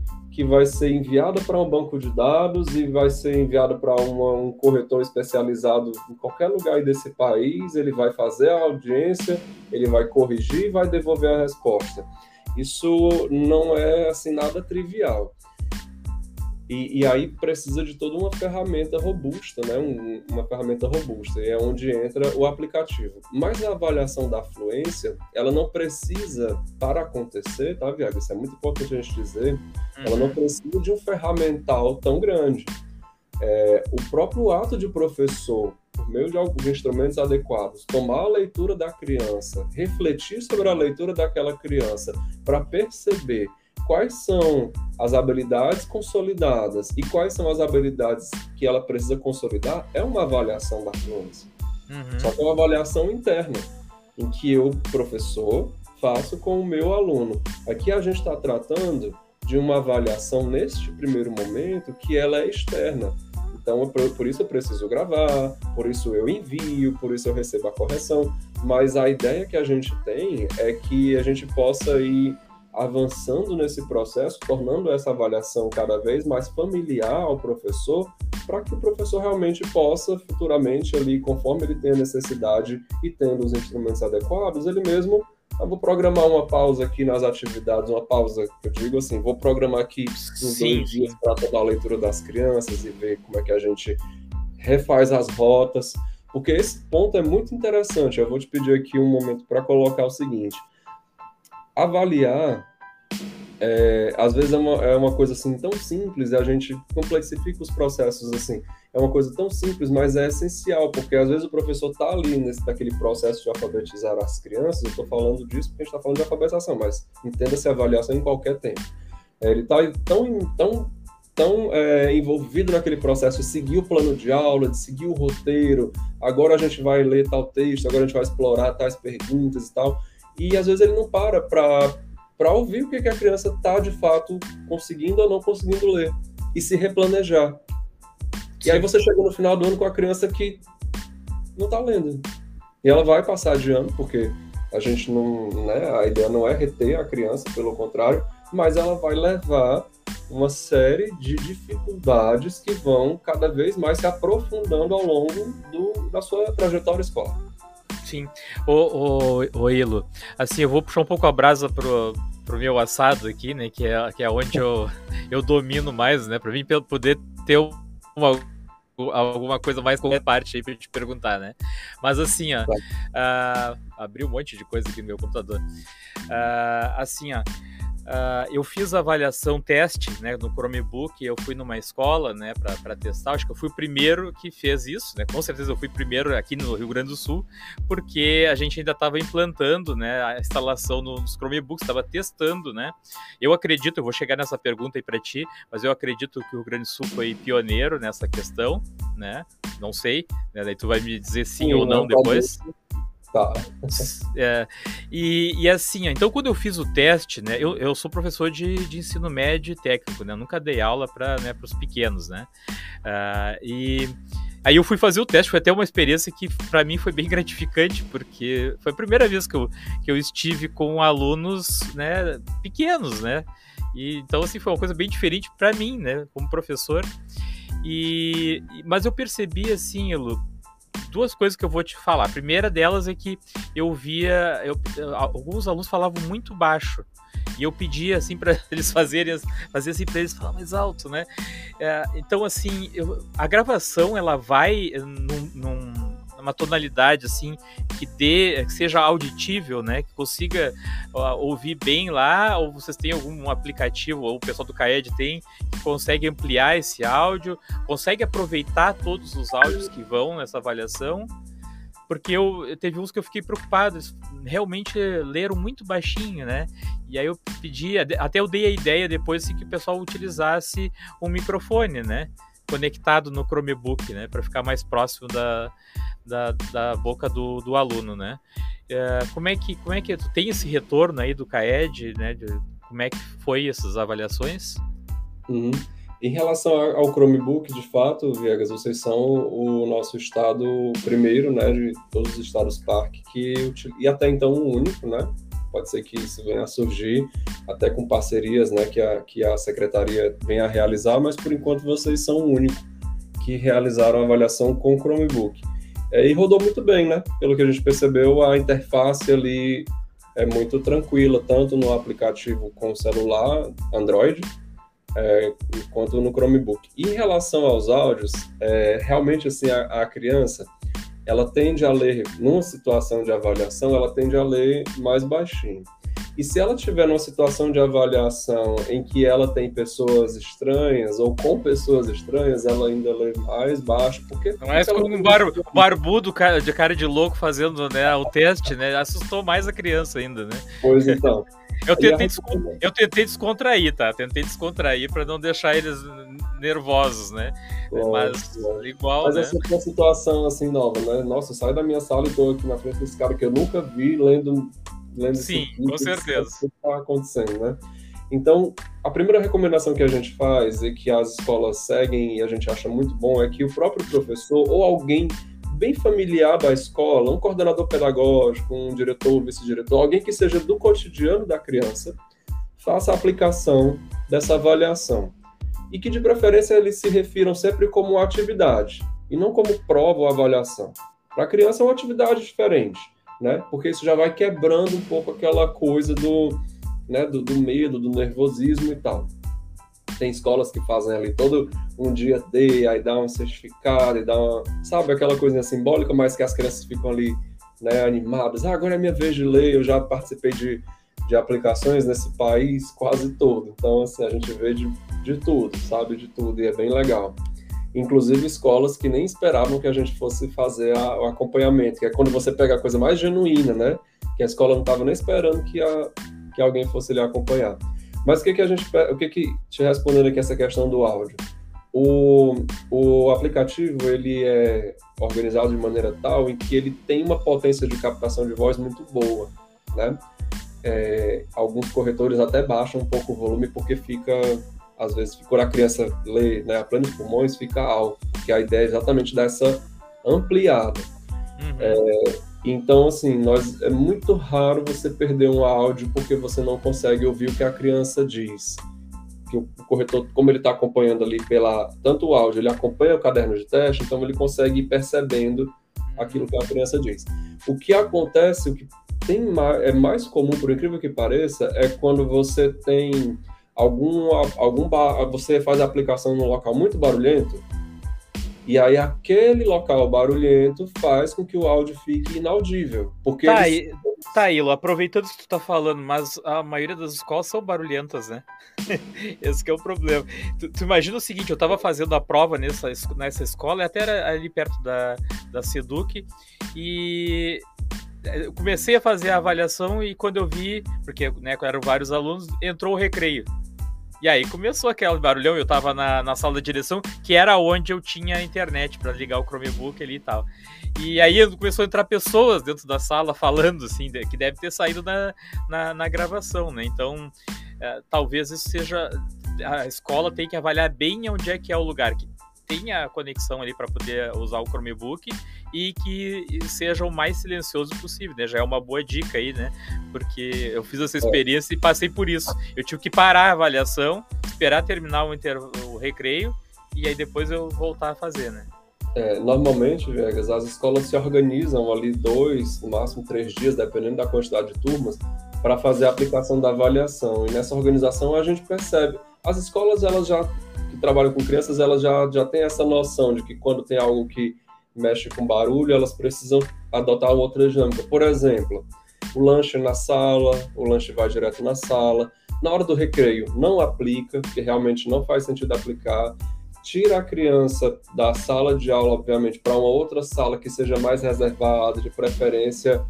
[SPEAKER 1] que vai ser enviada para um banco de dados e vai ser enviada para um corretor especializado em qualquer lugar desse país. Ele vai fazer a audiência, ele vai corrigir e vai devolver a resposta. Isso não é assim nada trivial. E, e, aí precisa de toda uma ferramenta robusta, né? Um, uma ferramenta robusta, e é onde entra o aplicativo. Mas a avaliação da fluência, ela não precisa, para acontecer, tá, Viago? Isso é muito importante a gente dizer, uhum. ela não precisa de um ferramental tão grande. É, o próprio ato de professor, por meio de alguns instrumentos adequados, tomar a leitura da criança, refletir sobre a leitura daquela criança, para perceber quais são as habilidades consolidadas e quais são as habilidades que ela precisa consolidar é uma avaliação da fluência. Uhum. Só que é uma avaliação interna, em que eu, professor, faço com o meu aluno. Aqui a gente está tratando de uma avaliação neste primeiro momento que ela é externa. Então, por isso eu preciso gravar, por isso eu envio, por isso eu recebo a correção. Mas a ideia que a gente tem é que a gente possa ir avançando nesse processo, tornando essa avaliação cada vez mais familiar ao professor, para que o professor realmente possa futuramente ali, conforme ele tenha necessidade e tendo os instrumentos adequados, ele mesmo eu ah, vou programar uma pausa aqui nas atividades, uma pausa que eu digo assim, vou programar aqui uns sim, dois dias para toda a leitura das crianças e ver como é que a gente refaz as rotas, porque esse ponto é muito interessante. Eu vou te pedir aqui um momento para colocar o seguinte: avaliar, é, às vezes é uma, é uma coisa assim tão simples e a gente complexifica os processos assim. É uma coisa tão simples, mas é essencial, porque às vezes o professor está ali nesse daquele processo de alfabetizar as crianças. Eu estou falando disso porque a gente está falando de alfabetização, mas entenda-se avaliação em qualquer tempo. É, ele está tão, tão, tão é, envolvido naquele processo de seguir o plano de aula, de seguir o roteiro. Agora a gente vai ler tal texto, agora a gente vai explorar tais perguntas e tal e às vezes ele não para para ouvir o que, que a criança está de fato conseguindo ou não conseguindo ler e se replanejar. Sim. E aí você chega no final do ano com a criança que não está lendo. E ela vai passar de ano, porque a gente não, né, a ideia não é reter a criança, pelo contrário, mas ela vai levar uma série de dificuldades que vão cada vez mais se aprofundando ao longo do, da sua trajetória escolar.
[SPEAKER 2] Sim. Ô, ô, ô Ilo, assim, eu vou puxar um pouco a brasa pro, pro meu assado aqui, né? Que é, que é onde eu, eu domino mais, né? Pra mim poder ter uma, alguma coisa mais com parte aí pra te perguntar, né? Mas assim, ó. Uh, abri um monte de coisa aqui no meu computador. Uh, assim, ó. Uh, eu fiz a avaliação teste né, no Chromebook, eu fui numa escola né, para testar, acho que eu fui o primeiro que fez isso, né, com certeza eu fui primeiro aqui no Rio Grande do Sul, porque a gente ainda estava implantando né, a instalação nos Chromebooks, estava testando, né, eu acredito, eu vou chegar nessa pergunta aí para ti, mas eu acredito que o Rio Grande do Sul foi pioneiro nessa questão, né, não sei, né, daí tu vai me dizer sim, sim ou não depois.
[SPEAKER 1] Tá.
[SPEAKER 2] É, e, e assim, então quando eu fiz o teste, né, eu, eu sou professor de, de ensino médio e técnico, né, eu nunca dei aula para né, os pequenos, né, uh, e aí eu fui fazer o teste, foi até uma experiência que para mim foi bem gratificante, porque foi a primeira vez que eu, que eu estive com alunos, né, pequenos, né, e então assim foi uma coisa bem diferente para mim, né, como professor, e, mas eu percebi assim, Elu, duas coisas que eu vou te falar. A primeira delas é que eu via. Eu, alguns alunos falavam muito baixo. E eu pedia assim para *laughs* eles fazerem, fazer assim para eles falar mais alto, né? É, então assim, eu, a gravação ela vai num, num uma tonalidade assim que dê, que seja auditível, né? Que consiga ouvir bem lá, ou vocês têm algum aplicativo, ou o pessoal do CAED tem, que consegue ampliar esse áudio, consegue aproveitar todos os áudios que vão nessa avaliação porque eu teve uns que eu fiquei preocupado, realmente leram muito baixinho, né? E aí eu pedi, até eu dei a ideia depois assim, que o pessoal utilizasse um microfone, né? Conectado no Chromebook, né? Para ficar mais próximo da, da, da boca do, do aluno, né? É, como é que como é que tu tem esse retorno aí do CAED, né? De, como é que foi essas avaliações?
[SPEAKER 1] Uhum. Em relação ao Chromebook, de fato, Viegas, vocês são o nosso estado primeiro, né, de todos os estados parque, que, e até então o único, né, pode ser que isso venha a surgir, até com parcerias, né, que a, que a secretaria venha a realizar, mas por enquanto vocês são o único que realizaram a avaliação com Chromebook. É, e rodou muito bem, né, pelo que a gente percebeu, a interface ali é muito tranquila, tanto no aplicativo com celular, Android, é, quanto no Chromebook. Em relação aos áudios, é, realmente assim a, a, criança ela tende a ler numa situação de avaliação, ela tende a ler mais baixinho. E se ela tiver numa situação de avaliação em que ela tem pessoas estranhas ou com pessoas estranhas, ela ainda lê mais baixo, porque
[SPEAKER 2] não é como um bar, barbudo de cara de louco fazendo né, o teste, né? Assustou mais a criança ainda, né?
[SPEAKER 1] Pois então.
[SPEAKER 2] Eu tentei, eu tentei descontrair, tá? Tentei descontrair para não deixar eles nervosos, né? Mas igual,
[SPEAKER 1] Mas
[SPEAKER 2] né?
[SPEAKER 1] essa é uma situação assim nova, né? Nossa, sai da minha sala e tô aqui na frente desse cara que eu nunca vi lendo, lendo
[SPEAKER 2] Sim, com certeza.
[SPEAKER 1] O que está acontecendo, né? Então, a primeira recomendação que a gente faz e que as escolas seguem e a gente acha muito bom é que o próprio professor ou alguém bem familiar da escola, um coordenador pedagógico, um diretor, vice-diretor, alguém que seja do cotidiano da criança, faça a aplicação dessa avaliação. E que, de preferência, eles se refiram sempre como atividade, e não como prova ou avaliação. Para a criança é uma atividade diferente, né? Porque isso já vai quebrando um pouco aquela coisa do, né, do, do medo, do nervosismo e tal tem escolas que fazem ali todo um dia D, aí dá um certificado e dá uma, sabe, aquela coisinha simbólica, mas que as crianças ficam ali, né, animadas. Ah, agora é minha vez de ler, eu já participei de, de aplicações nesse país quase todo. Então, assim, a gente vê de, de tudo, sabe, de tudo, e é bem legal. Inclusive escolas que nem esperavam que a gente fosse fazer a, o acompanhamento, que é quando você pega a coisa mais genuína, né? Que a escola não estava nem esperando que, a, que alguém fosse lhe acompanhar. Mas o que, que a gente. O que, que. Te respondendo aqui essa questão do áudio. O, o aplicativo ele é organizado de maneira tal em que ele tem uma potência de captação de voz muito boa, né? É, alguns corretores até baixam um pouco o volume porque fica, às vezes, quando a criança lê né, a plenos pulmões, fica alto, porque a ideia é exatamente dessa ampliada. Uhum. É, então, assim, nós, é muito raro você perder um áudio porque você não consegue ouvir o que a criança diz. Que o corretor, como ele está acompanhando ali pela tanto o áudio, ele acompanha o caderno de teste, então ele consegue ir percebendo aquilo que a criança diz. O que acontece, o que tem mais, é mais comum, por incrível que pareça, é quando você tem algum algum você faz a aplicação num local muito barulhento e aí aquele local barulhento faz com que o áudio fique inaudível. Porque
[SPEAKER 2] tá, eles... aí, tá Lu, aproveitando que tu tá falando, mas a maioria das escolas são barulhentas, né? *laughs* Esse é o problema. Tu, tu, imagina o seguinte, eu tava fazendo a prova nessa, nessa escola, até era ali perto da, da Seduc, e eu comecei a fazer a avaliação e quando eu vi, porque né, eram vários alunos, entrou o recreio. E aí começou aquele barulhão, eu tava na, na sala da direção, que era onde eu tinha internet para ligar o Chromebook ali e tal. E aí começou a entrar pessoas dentro da sala falando, assim, que deve ter saído na, na, na gravação, né? Então, é, talvez isso seja. A escola tem que avaliar bem onde é que é o lugar, que tenha conexão ali para poder usar o Chromebook e que seja o mais silencioso possível, né? Já é uma boa dica aí, né? Porque eu fiz essa é. experiência e passei por isso. Eu tive que parar a avaliação, esperar terminar o, inter... o recreio e aí depois eu voltar a fazer, né?
[SPEAKER 1] É, normalmente, Vegas, as escolas se organizam ali dois, no máximo três dias, dependendo da quantidade de turmas, para fazer a aplicação da avaliação. E nessa organização a gente percebe. As escolas elas já trabalham com crianças, elas já, já têm essa noção de que quando tem algo que mexe com barulho, elas precisam adotar outra dinâmica. Por exemplo, o lanche na sala, o lanche vai direto na sala. Na hora do recreio, não aplica, porque realmente não faz sentido aplicar. Tira a criança da sala de aula, obviamente, para uma outra sala que seja mais reservada, de preferência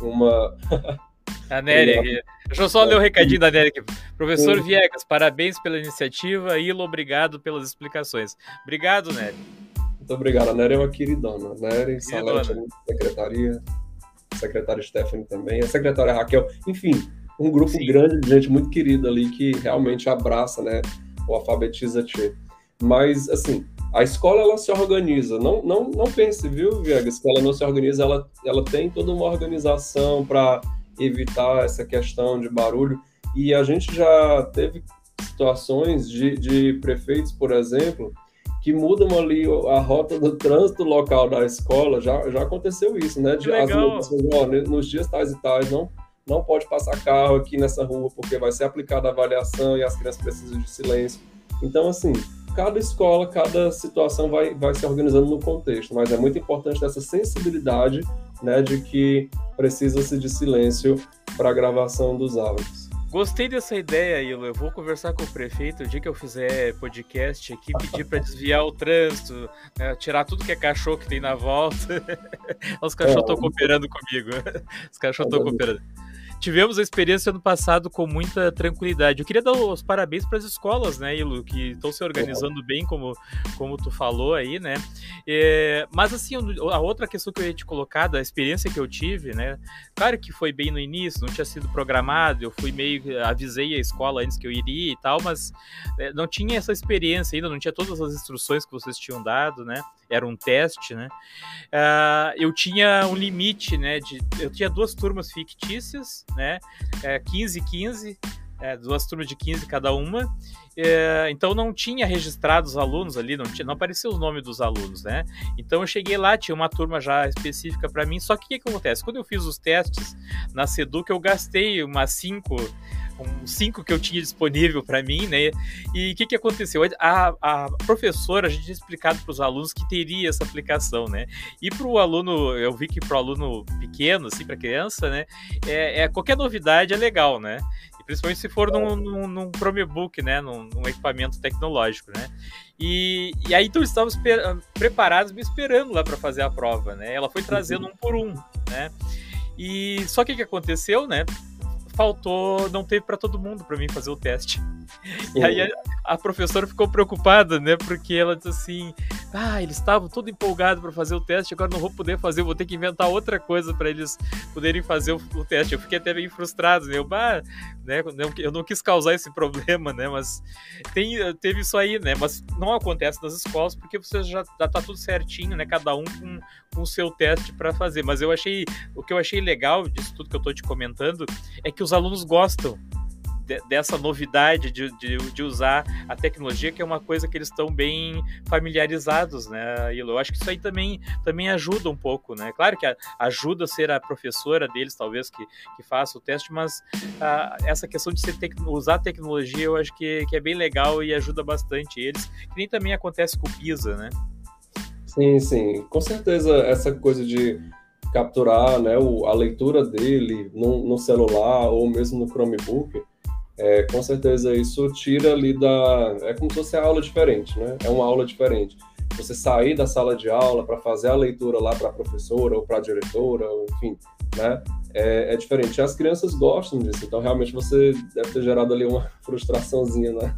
[SPEAKER 1] uma. *laughs*
[SPEAKER 2] A Nery, deixa eu só ler o recadinho da Nery aqui. Professor. Viegas, parabéns pela iniciativa. Ilo, obrigado pelas explicações. Obrigado, Nery.
[SPEAKER 1] Muito obrigado. A Nery é uma queridona. Nery, Salete, secretaria, secretária Stephanie também, a secretária Raquel, enfim, um grupo Sim. grande de gente muito querida ali que realmente abraça, né, o Alfabetiza T. Mas, assim, a escola ela se organiza. Não, não, não pense, viu, Viegas, que ela não se organiza. Ela, ela tem toda uma organização para evitar essa questão de barulho. E a gente já teve situações de, de prefeitos, por exemplo, que mudam ali a rota do trânsito local da escola. Já, já aconteceu isso, né? De, as mudanças, ó, nos dias tais e tais, não, não pode passar carro aqui nessa rua porque vai ser aplicada a avaliação e as crianças precisam de silêncio. Então, assim, cada escola, cada situação vai, vai se organizando no contexto, mas é muito importante essa sensibilidade né, de que precisa-se de silêncio para a gravação dos áudios.
[SPEAKER 2] Gostei dessa ideia, Ilo. Eu vou conversar com o prefeito o dia que eu fizer podcast aqui, pedir para desviar o trânsito, né, tirar tudo que é cachorro que tem na volta. *laughs* Os cachorros estão é, cooperando comigo. Os cachorros estão cooperando tivemos a experiência ano passado com muita tranquilidade. Eu queria dar os parabéns para as escolas, né, Ilu, que estão se organizando bem, como, como tu falou aí, né? É, mas assim, a outra questão que eu ia te colocar, da experiência que eu tive, né? Claro que foi bem no início, não tinha sido programado, eu fui meio. avisei a escola antes que eu iria e tal, mas é, não tinha essa experiência ainda, não tinha todas as instruções que vocês tinham dado, né? Era um teste, né? Uh, eu tinha um limite, né? De, eu tinha duas turmas fictícias, né? É, 15 15, é, duas turmas de 15 cada uma. É, então não tinha registrado os alunos ali, não, tinha, não apareceu o nome dos alunos, né? Então eu cheguei lá, tinha uma turma já específica para mim. Só que o que, acontece? Quando eu fiz os testes na Seduc, eu gastei umas 5 um cinco que eu tinha disponível para mim, né? E o que, que aconteceu? A, a professora, a gente tinha explicado para os alunos que teria essa aplicação, né? E para o aluno, eu vi que para o aluno pequeno, assim, para criança, né? É, é, qualquer novidade é legal, né? principalmente se for num, num, num Chromebook, né, num, num, equipamento tecnológico, né. E, e aí então eles estavam preparados me esperando lá para fazer a prova, né. Ela foi trazendo um por um, né. E só que o que aconteceu, né? Faltou, não teve para todo mundo para mim fazer o teste. *laughs* E aí a, a, professora ficou preocupada, né? Porque ela disse assim: "Ah, eles estavam todo empolgados para fazer o teste, agora não vou poder fazer, vou ter que inventar outra coisa para eles poderem fazer o, o, teste". Eu fiquei até bem frustrado, né? Eu, bah, né? Eu não quis causar esse problema, né? Mas tem, teve isso aí, né? Mas não acontece nas escolas porque você já, já tá tudo certinho, né? Cada um com, com o seu teste para fazer. Mas eu achei, o que eu achei legal disso tudo que eu tô te comentando é que os alunos gostam dessa novidade de, de, de, usar a tecnologia, que é uma coisa que eles estão bem familiarizados, né, Eu acho que isso aí também, também ajuda um pouco, né? Claro que ajuda a ser a professora deles, talvez, que, que faça o teste, mas a, essa questão de tec, usar a tecnologia eu acho que, que é bem legal e ajuda bastante eles, que nem também acontece com o PISA, né?
[SPEAKER 1] Sim, sim. Com certeza essa coisa de capturar né, o, a leitura dele no, no, celular ou mesmo no Chromebook, é, com certeza isso tira ali da. É como se fosse a aula diferente, né? É uma aula diferente. Você sair da sala de aula para fazer a leitura lá para a professora ou para a diretora, ou, enfim, né? É, é, diferente. As crianças gostam disso, então realmente você deve ter gerado ali uma *laughs* frustraçãozinha, né?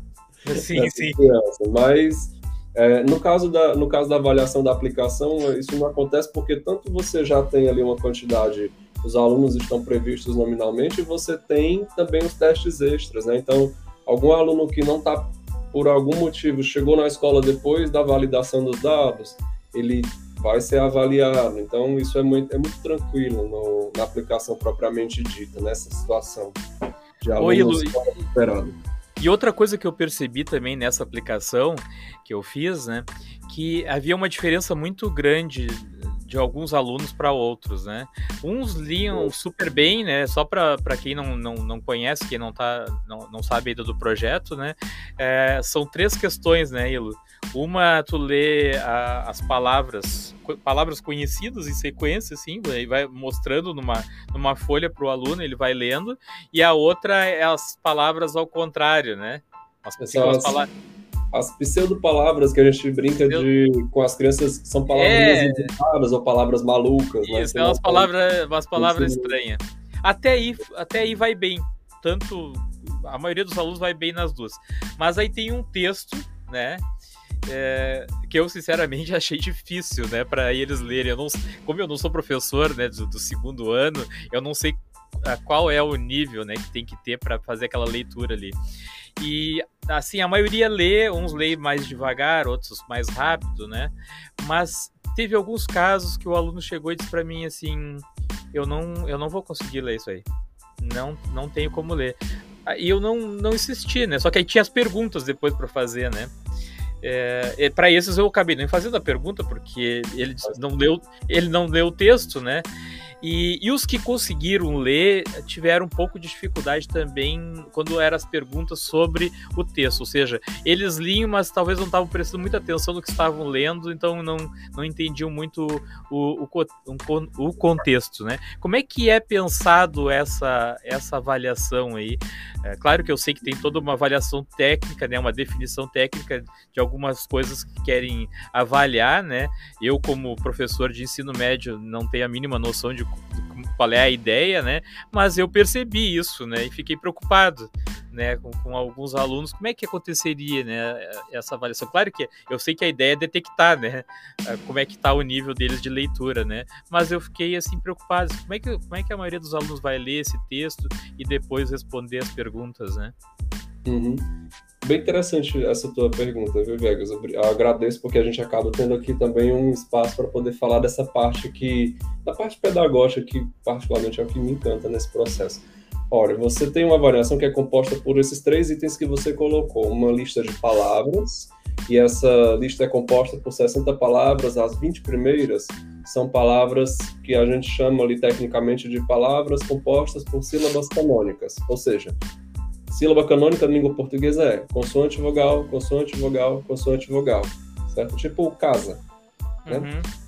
[SPEAKER 2] Sim, sim.
[SPEAKER 1] Criança. Mas é, no, caso da, no caso da avaliação da aplicação, isso não acontece porque tanto você já tem ali uma quantidade, os alunos estão previstos nominalmente, e você tem também os testes extras, né? Então, algum aluno que não está, por algum motivo, chegou na escola depois da validação dos dados, ele vai ser avaliado. Então, isso é muito, é muito tranquilo no, na aplicação propriamente dita, nessa situação de alunos
[SPEAKER 2] Oi, e outra coisa que eu percebi também nessa aplicação que eu fiz, né, que havia uma diferença muito grande de alguns alunos para outros, né? Uns liam super bem, né? Só para quem não, não, não conhece, quem não, tá, não, não sabe ainda do projeto, né? É, são três questões, né, Ilo? Uma, tu lê a, as palavras, palavras conhecidas em sequência, assim, e vai mostrando numa, numa folha para o aluno, ele vai lendo, e a outra é as palavras ao contrário, né?
[SPEAKER 1] As, as, palavras as pseudo-palavras que a gente brinca de, com as crianças são palavras é... inventadas ou palavras malucas.
[SPEAKER 2] Né? Isso, né? é umas palavras, umas palavras estranhas. Até aí, até aí vai bem. Tanto a maioria dos alunos vai bem nas duas. Mas aí tem um texto, né? É, que eu sinceramente *laughs* achei difícil, né, para eles lerem. Eu não, como eu não sou professor, né, do, do segundo ano, eu não sei qual é o nível, né, que tem que ter para fazer aquela leitura ali. E assim, a maioria lê, uns lê mais devagar, outros mais rápido, né? Mas teve alguns casos que o aluno chegou e disse para mim assim: "Eu não, eu não vou conseguir ler isso aí. Não, não tenho como ler". E eu não, não insisti, né? Só que aí tinha as perguntas depois para fazer, né? É, para esses eu acabei nem fazendo a pergunta porque ele não leu, ele não leu o texto, né? E, e, os que conseguiram ler tiveram um pouco de dificuldade também quando eram as perguntas sobre o texto, ou seja, eles liam, mas talvez não estavam prestando muita atenção no que estavam lendo, então não, não entendiam muito o, o, o contexto, né? Como é que é pensado essa, essa avaliação aí? É, claro que eu sei que tem toda uma avaliação técnica, né, uma definição técnica de algumas coisas que querem avaliar, né? Eu, como professor de ensino médio, não tenho a mínima noção de qual é a ideia, né? Mas eu percebi isso, né? E fiquei preocupado, né? Com, com, alguns alunos, como é que aconteceria, né? Essa avaliação. Claro que eu sei que a ideia é detectar, né? Como é que está o nível deles de leitura, né? Mas eu fiquei assim preocupado. Como é que como é que a maioria dos alunos vai ler esse texto e depois responder as perguntas, né?
[SPEAKER 1] Uhum. Bem interessante essa tua pergunta, viu, Vegas? Eu agradeço porque a gente acaba tendo aqui também um espaço para poder falar dessa parte que, da parte pedagógica, que particularmente é o que me encanta nesse processo. Olha, você tem uma avaliação que é composta por esses três itens que você colocou: uma lista de palavras, e essa lista é composta por 60 palavras, as 20 primeiras são palavras que a gente chama ali tecnicamente de palavras compostas por sílabas canônicas, ou seja, sílaba canônica na língua portuguesa é consoante vogal, consoante vogal, consoante vogal, certo? Tipo casa, né? Uhum.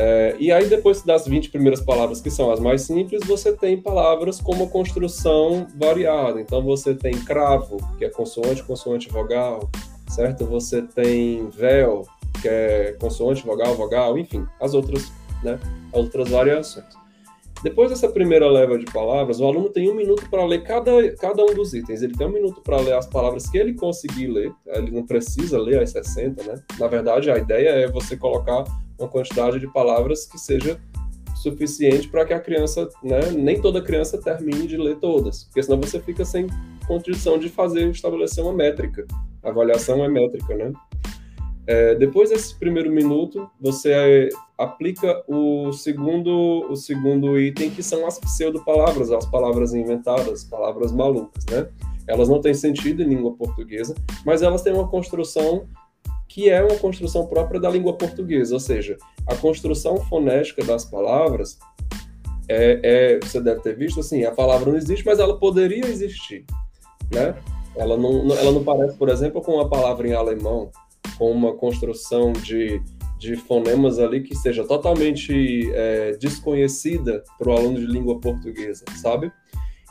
[SPEAKER 1] É, e aí depois das 20 primeiras palavras, que são as mais simples, você tem palavras com uma construção variada. Então você tem cravo, que é consoante, consoante, vogal, certo? Você tem véu, que é consoante, vogal, vogal, enfim, as outras, né? As outras variações. Depois dessa primeira leva de palavras, o aluno tem um minuto para ler cada, cada um dos itens. Ele tem um minuto para ler as palavras que ele conseguir ler. Ele não precisa ler as 60, né? Na verdade, a ideia é você colocar uma quantidade de palavras que seja suficiente para que a criança, né, nem toda criança termine de ler todas, porque senão você fica sem condição de fazer, estabelecer uma métrica. A avaliação é métrica, né? É, depois desse primeiro minuto, você aplica o segundo, o segundo item, que são as pseudo-palavras, as palavras inventadas, palavras malucas, né? Elas não têm sentido em língua portuguesa, mas elas têm uma construção que é uma construção própria da língua portuguesa, ou seja, a construção fonética das palavras é, é, você deve ter visto assim, a palavra não existe, mas ela poderia existir, né? Ela não, ela não parece, por exemplo, com uma palavra em alemão, com uma construção de, de fonemas ali que seja totalmente é, desconhecida para o aluno de língua portuguesa, sabe?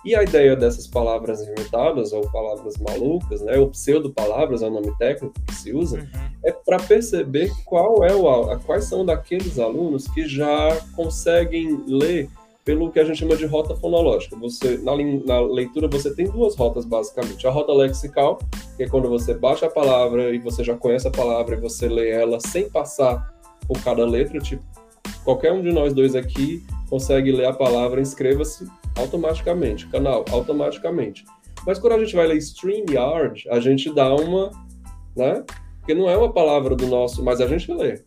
[SPEAKER 1] E a ideia dessas palavras inventadas, ou palavras malucas, né, ou pseudo-palavras, é o nome técnico que se usa, uhum. é para perceber qual é o, quais são daqueles alunos que já conseguem ler pelo que a gente chama de rota fonológica. Você, na, na, leitura você tem duas rotas basicamente. A rota lexical, que é quando você baixa a palavra e você já conhece a palavra e você lê ela sem passar por cada letra, tipo, qualquer um de nós dois aqui consegue ler a palavra, inscreva-se automaticamente, canal, automaticamente. Mas quando a gente vai ler StreamYard, a gente dá uma, né? Porque não é uma palavra do nosso, mas a gente lê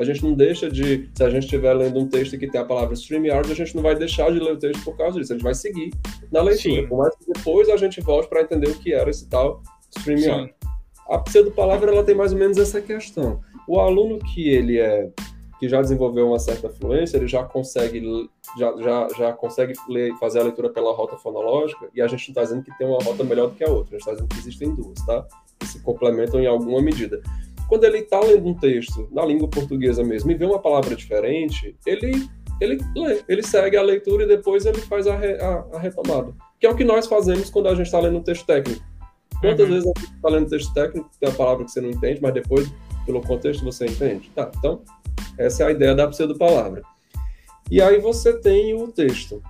[SPEAKER 1] a gente não deixa de, se a gente estiver lendo um texto que tem a palavra StreamYard, a gente não vai deixar de ler o texto por causa disso, a gente vai seguir na leitura, Sim. por mais que depois a gente volte para entender o que era esse tal StreamYard. Sim. A pseudo-palavra, ela tem mais ou menos essa questão. O aluno que ele é que já desenvolveu uma certa fluência, ele já consegue, já, já, já consegue ler, fazer a leitura pela rota fonológica, e a gente não está dizendo que tem uma rota melhor do que a outra, a gente está dizendo que existem duas, tá? Que se complementam em alguma medida. Quando ele está lendo um texto na língua portuguesa mesmo e vê uma palavra diferente, ele, ele lê, ele segue a leitura e depois ele faz a, re, a, a retomada. Que é o que nós fazemos quando a gente está lendo um texto técnico. Quantas uhum. vezes a gente está lendo um texto técnico, tem a palavra que você não entende, mas depois, pelo contexto, você entende? Tá, então, essa é a ideia da pseudo-palavra. E aí você tem o texto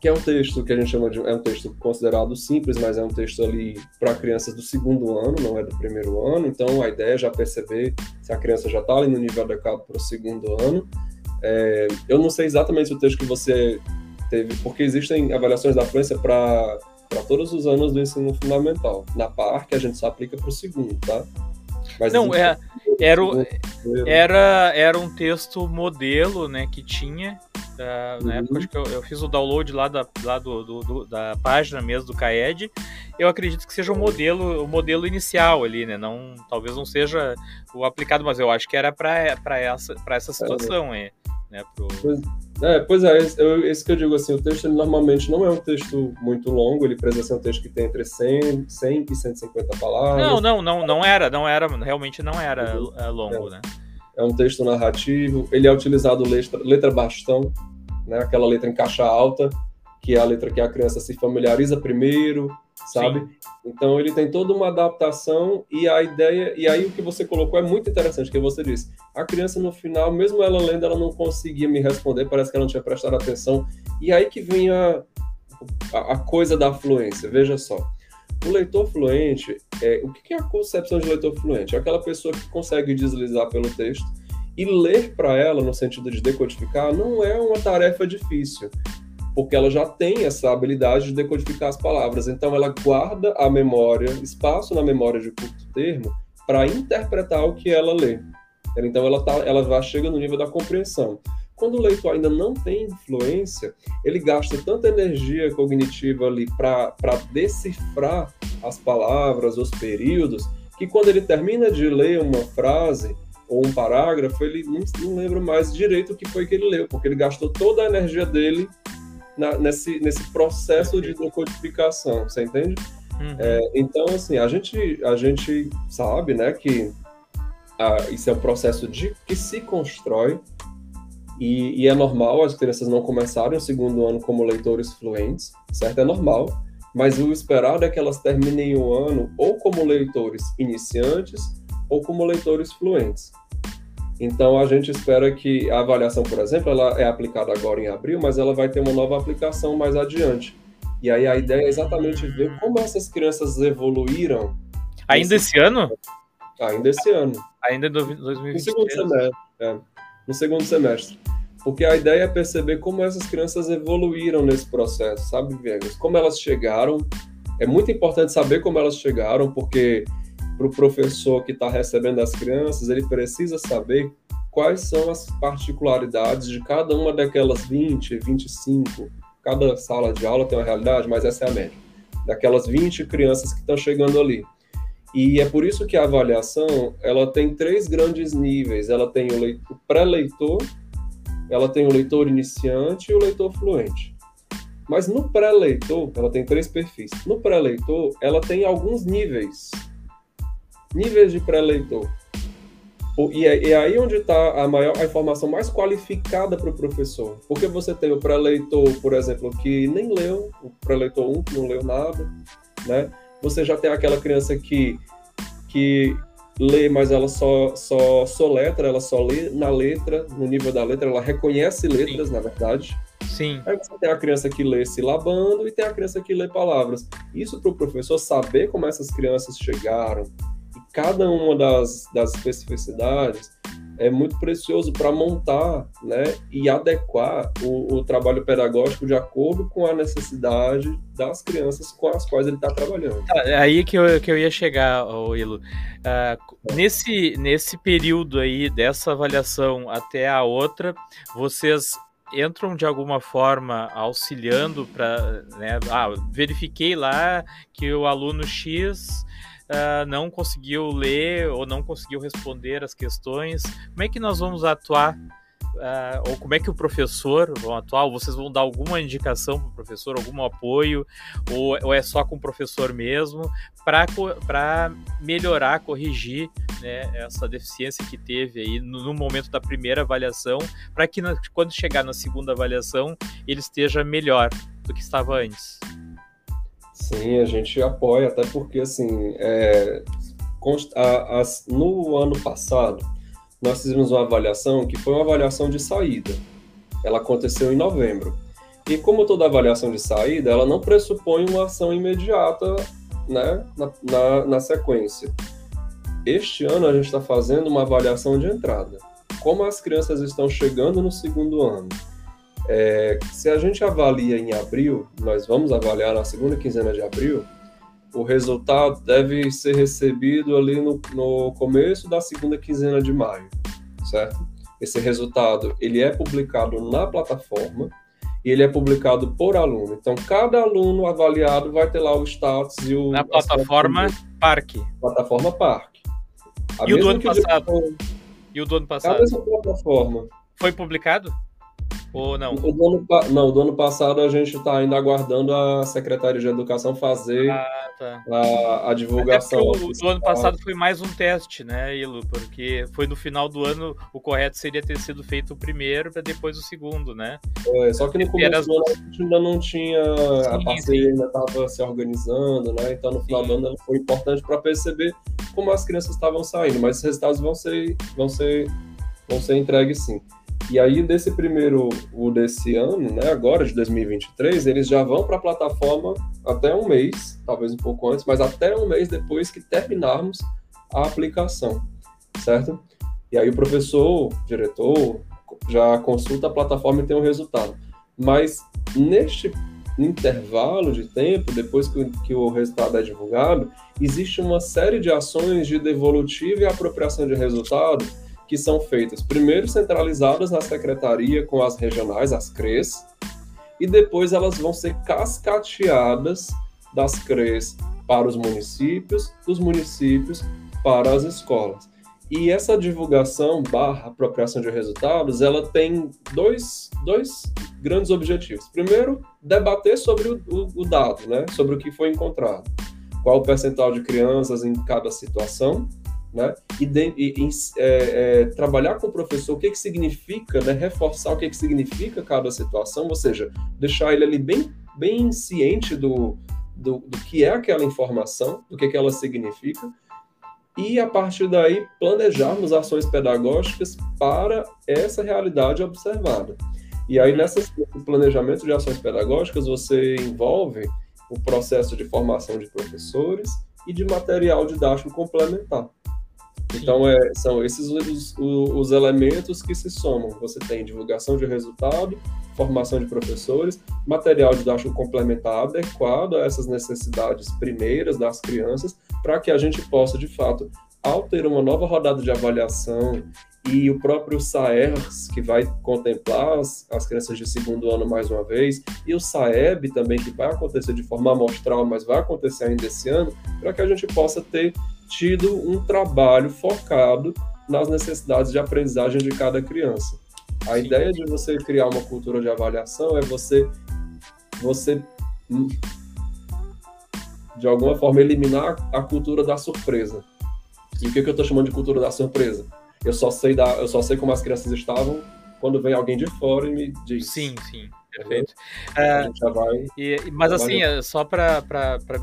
[SPEAKER 1] que é um texto que a gente chama de é um texto considerado simples, mas é um texto ali para crianças do segundo ano, não é do primeiro ano. Então a ideia é já perceber se a criança já está ali no nível adequado para o segundo ano. É, eu não sei exatamente o texto que você teve, porque existem avaliações da fluência para para todos os anos do ensino fundamental. Na PAR, que a gente só aplica para o segundo, tá?
[SPEAKER 2] Mas não, é, era, era, era um texto modelo, né, que tinha Uh, uhum. Na época acho que eu, eu, fiz o download lá da, lá do, do, do, da página mesmo do CAED. Eu acredito que seja o modelo, o modelo inicial ali, né? Não, talvez não seja o aplicado, mas eu acho que era para essa, essa situação, é, né? Pro...
[SPEAKER 1] Pois, é, pois é, esse, esse, que eu digo assim, o texto normalmente não é um texto muito longo, ele precisa ser um texto que tem entre 100, 100 e 150 palavras.
[SPEAKER 2] Não, não, não, não era, não era, realmente não era uhum. É longo,
[SPEAKER 1] é.
[SPEAKER 2] né?
[SPEAKER 1] É um texto narrativo, ele é utilizado letra, letra bastão, né, aquela letra em caixa alta, que é a letra que a criança se familiariza primeiro, sabe? Sim. Então ele tem toda uma adaptação e a ideia, e aí o que você colocou é muito interessante, que você disse, a criança no final, mesmo ela lendo, ela não conseguia me responder, parece que ela não tinha prestado atenção, e aí que vinha a, a coisa da fluência, veja só. O leitor fluente, é, o que é a concepção de leitor fluente? É aquela pessoa que consegue deslizar pelo texto e ler para ela, no sentido de decodificar, não é uma tarefa difícil, porque ela já tem essa habilidade de decodificar as palavras. Então, ela guarda a memória, espaço na memória de curto termo, para interpretar o que ela lê. Então, ela, tá, ela vai, chega no nível da compreensão. Quando o leitor ainda não tem influência, ele gasta tanta energia cognitiva ali para decifrar as palavras, os períodos, que quando ele termina de ler uma frase ou um parágrafo, ele não, não lembra mais direito o que foi que ele leu, porque ele gastou toda a energia dele na, nesse, nesse processo de decodificação, você entende? Uhum. É, então, assim, a gente, a gente sabe, né, que a, isso é um processo de, que se constrói e, e, é normal as crianças não começarem o segundo ano como leitores fluentes, certo? É normal, mas o esperado é que elas terminem o ano ou como leitores iniciantes ou como leitores fluentes. Então a gente espera que a avaliação, por exemplo, ela é aplicada agora em abril, mas ela vai ter uma nova aplicação mais adiante. E aí a ideia é exatamente ver como essas crianças evoluíram.
[SPEAKER 2] Ainda esse ano?
[SPEAKER 1] Ainda esse ano.
[SPEAKER 2] Ainda em 2023.
[SPEAKER 1] No segundo semestre. É no segundo semestre. Porque a ideia é perceber como essas crianças evoluíram nesse processo, sabe, Viegas? Como elas chegaram. É muito importante saber como elas chegaram, porque para o professor que está recebendo as crianças, ele precisa saber quais são as particularidades de cada uma daquelas 20, 25. Cada sala de aula tem uma realidade, mas essa é a média. Daquelas 20 crianças que estão chegando ali. E é por isso que a avaliação ela tem três grandes níveis. Ela tem o, pré-leitor, ela tem o leitor iniciante e o leitor fluente. Mas no pré-leitor, ela tem três perfis. No pré-leitor, ela tem alguns níveis. Níveis de pré-leitor. E é, é, aí onde está a maior, a informação mais qualificada para o professor. Porque você tem o pré-leitor, por exemplo, que nem leu, o pré-leitor 1 que não leu nada, né? Você já tem aquela criança que, que lê, mas ela só, só soletra, ela só lê na letra, no nível da letra, ela reconhece letras, Sim. na verdade.
[SPEAKER 2] Sim.
[SPEAKER 1] Aí você tem a criança que lê silabando e tem a criança que lê palavras. Isso para o professor saber como essas crianças chegaram e cada uma das, das especificidades é muito precioso para montar né, e adequar o, o, trabalho pedagógico de acordo com a necessidade das crianças com as quais ele está trabalhando.
[SPEAKER 2] É aí que eu, que eu ia chegar, Ilo. Uh, nesse, nesse período aí, dessa avaliação até a outra, vocês entram de alguma forma auxiliando para. Né, ah, verifiquei lá que o aluno X uh, não conseguiu ler ou não conseguiu responder as questões. Como é que nós vamos atuar uh, ou como é que o professor vão atuar? Ou vocês vão dar alguma indicação para o professor, algum apoio, ou, ou, é só com o professor mesmo, para melhorar, corrigir né, essa deficiência que teve aí no, no momento da primeira avaliação, para que na, quando chegar na segunda avaliação ele esteja melhor do que estava antes?
[SPEAKER 1] Sim, a gente apoia, até porque assim, é, a, a, no ano passado nós fizemos uma avaliação que foi uma avaliação de saída. Ela aconteceu em novembro. E como toda avaliação de saída, ela não pressupõe uma ação imediata né, na, na, na sequência. Este ano a gente está fazendo uma avaliação de entrada. Como as crianças estão chegando no segundo ano, é, se a gente avalia em abril, nós vamos avaliar na segunda quinzena de abril, o resultado deve ser recebido ali no, no começo da segunda quinzena de maio, certo? Esse resultado ele é publicado na plataforma e ele é publicado por aluno. Então, cada aluno avaliado vai ter lá o status e o.
[SPEAKER 2] Na plataforma Parque.
[SPEAKER 1] Plataforma Parque.
[SPEAKER 2] A e o do ano passado? E o do ano passado?
[SPEAKER 1] A mesma plataforma.
[SPEAKER 2] Foi publicado? Ou não? O
[SPEAKER 1] do ano, não, do ano passado a gente está ainda aguardando a Secretaria de Educação fazer ah, tá. a, a, divulgação.
[SPEAKER 2] O do ano passado foi mais um teste, né, Ilo? Porque foi no final do ano, o correto seria ter sido feito o primeiro para depois o segundo, né?
[SPEAKER 1] É, só que no começo do ano a gente ainda não tinha. Sim, a parceria ainda estava se organizando, né? Então no final sim. do ano foi importante para perceber como as crianças estavam saindo, mas os resultados vão ser, vão ser, vão ser entregues sim. E aí, desse primeiro, o desse ano, né, agora de 2023, eles já vão para a plataforma até um mês, talvez um pouco antes, mas até um mês depois que terminarmos a aplicação, certo? E aí o professor, o diretor, já consulta a plataforma e tem o um resultado. Mas neste intervalo de tempo, depois que, que o resultado é divulgado, existe uma série de ações de devolutiva e apropriação de resultado que são feitas primeiro centralizadas na secretaria com as regionais, as CREs, e depois elas vão ser cascateadas das CREs para os municípios, dos municípios para as escolas. E essa divulgação barra apropriação de resultados, ela tem dois, dois grandes objetivos. Primeiro, debater sobre o, o, o dado, né? sobre o que foi encontrado. Qual o percentual de crianças em cada situação né? E, de, e é, é, trabalhar com o professor, o que, que significa, né? Reforçar o que, que significa cada situação, ou seja, deixar ele ali bem, bem ciente do, do, do que é aquela informação, do que, que ela significa, e a partir daí planejarmos ações pedagógicas para essa realidade observada. E aí, nesse planejamento de ações pedagógicas, você envolve o processo de formação de professores e de material didático complementar. Então, é, são esses os, os, elementos que se somam. Você tem divulgação de resultado, formação de professores, material didático complementar adequado a essas necessidades primeiras das crianças, para que a gente possa, de fato, ao ter uma nova rodada de avaliação e o próprio SAERS, que vai contemplar as, as, crianças de segundo ano mais uma vez, e o SAEB também, que vai acontecer de forma amostral, mas vai acontecer ainda esse ano, para que a gente possa ter tido um trabalho focado nas necessidades de aprendizagem de cada criança. A Sim. ideia de você criar uma cultura de avaliação é você, você hum, de alguma forma eliminar a cultura da surpresa. E o que, que eu estou chamando de cultura da surpresa? Eu só sei da, eu só sei como as crianças estavam quando vem alguém de fora e me diz.
[SPEAKER 2] Sim, sim. Perfeito. Vai, e, mas assim. É, só para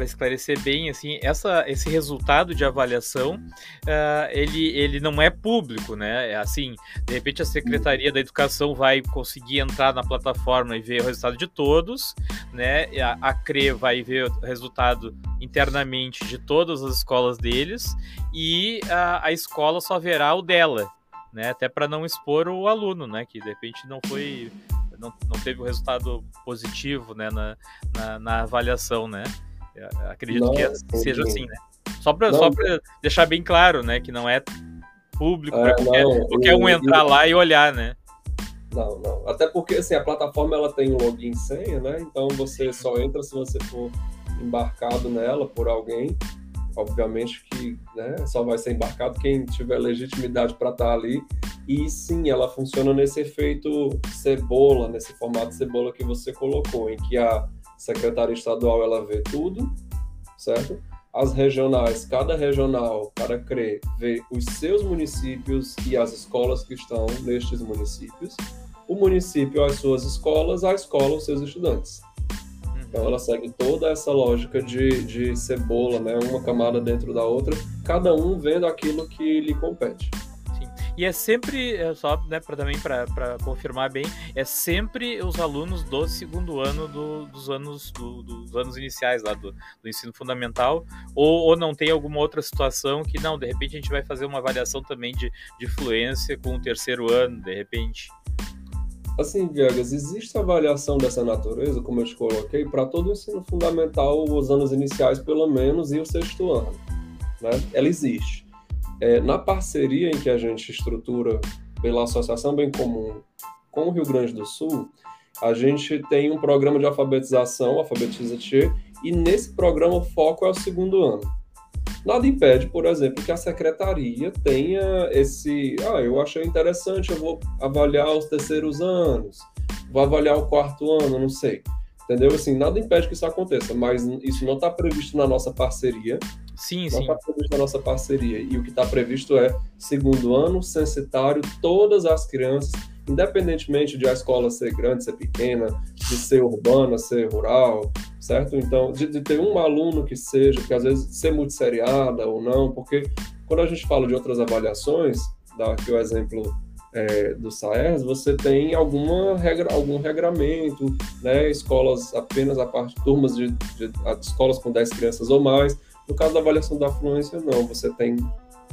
[SPEAKER 2] esclarecer bem, assim, essa, esse resultado de avaliação, uh, ele, ele não é público, né? É assim, de repente a Secretaria da Educação vai conseguir entrar na plataforma e ver o resultado de todos, né? A, a CRE vai ver o resultado internamente de todas as escolas deles e a, a escola só verá o dela, né? Até para não expor o aluno, né? Que de repente não foi não, não teve um resultado positivo né, na, na, na avaliação, né? Eu acredito não, que seja assim, né? Só para só deixar bem claro, né? Que não é público é, para qualquer, qualquer um entrar lá e olhar, né?
[SPEAKER 1] Não, não. Até porque assim, a plataforma ela tem um login e senha, né? Então você só entra se você for embarcado nela por alguém. Obviamente que né, só vai ser embarcado quem tiver legitimidade para estar tá ali. E sim, ela funciona nesse efeito cebola, nesse formato cebola que você colocou, em que a secretaria estadual ela vê tudo, certo? As regionais, cada regional, para crer, vê os seus municípios e as escolas que estão nestes municípios. O município, as suas escolas, a escola, os seus estudantes. Então ela segue toda essa lógica de, de cebola, né? Uma camada dentro da outra, cada um vendo aquilo que lhe compete.
[SPEAKER 2] Sim. E é sempre, é só né, pra, também para confirmar bem, é sempre os alunos do segundo ano do, dos anos do, dos anos iniciais lá do, do ensino fundamental, ou, ou não tem alguma outra situação que não, de repente a gente vai fazer uma avaliação também de, de fluência com o terceiro ano, de repente.
[SPEAKER 1] Assim, Viegas, existe avaliação dessa natureza, como eu te coloquei, para todo o ensino fundamental, os anos iniciais pelo menos, e o sexto ano. Né? Ela existe. É, na parceria em que a gente estrutura pela Associação Bem Comum com o Rio Grande do Sul, a gente tem um programa de alfabetização, Alfabetiza Tchê, e nesse programa o foco é o segundo ano. Nada impede, por exemplo, que a secretaria tenha esse. Ah, eu achei interessante, eu vou avaliar os terceiros anos, vou avaliar o quarto ano, não sei. Entendeu? Assim, nada impede que isso aconteça, mas isso não está previsto na nossa parceria.
[SPEAKER 2] Sim,
[SPEAKER 1] não
[SPEAKER 2] sim.
[SPEAKER 1] Não está previsto na nossa parceria. E o que está previsto é segundo ano, censitário, todas as crianças independentemente de a escola ser grande, ser pequena, de ser urbana, ser rural, certo? Então, de, de ter um aluno que seja, que às vezes ser multisseriada ou não, porque quando a gente fala de outras avaliações, dá aqui o exemplo é, do SAERS, você tem alguma regra, algum regramento, né? Escolas apenas a parte turmas de, de, de escolas com 10 crianças ou mais. No caso da avaliação da fluência, não, você tem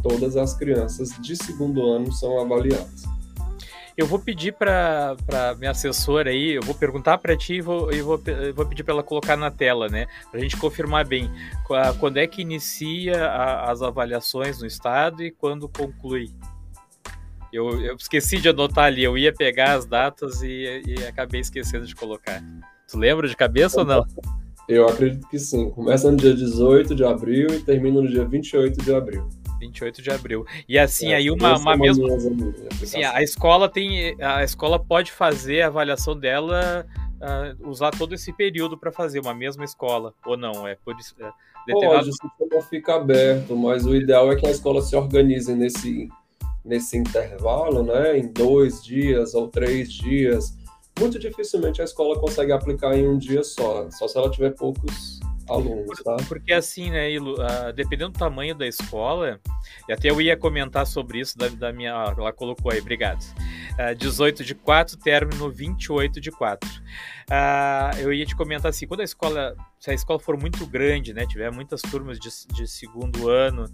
[SPEAKER 1] todas as crianças de segundo ano são avaliadas.
[SPEAKER 2] Eu vou pedir para minha assessora aí, eu vou perguntar para ti e vou, eu vou, eu vou pedir para ela colocar na tela, né? Para a gente confirmar bem quando é que inicia a, as avaliações no estado e quando conclui. Eu, eu, esqueci de anotar ali, eu ia pegar as datas e, e acabei esquecendo de colocar. Tu lembra de cabeça ou não?
[SPEAKER 1] Eu acredito que sim. Começa no dia 18 de abril e termina no dia 28 de abril.
[SPEAKER 2] 28 de abril. E assim, é, aí uma, uma mesma. Sim, a escola tem. A escola pode fazer a avaliação dela, uh, usar todo esse período para fazer uma mesma escola, ou não? É por isso. É
[SPEAKER 1] determinado... Pode, o sistema fica aberto, mas o ideal é que a escola se organize nesse, nesse intervalo, né? Em dois dias ou três dias. Muito dificilmente a escola consegue aplicar em um dia só, só se ela tiver poucos alunos, tá?
[SPEAKER 2] Porque assim, né, Ilu, uh, dependendo do tamanho da escola, e até eu ia comentar sobre isso da, da minha. Ela colocou aí, obrigado. Uh, 18 de 4, término 28 de 4. Uh, eu ia te comentar assim, quando a escola, se a escola for muito grande, né, tiver muitas turmas de, de segundo ano,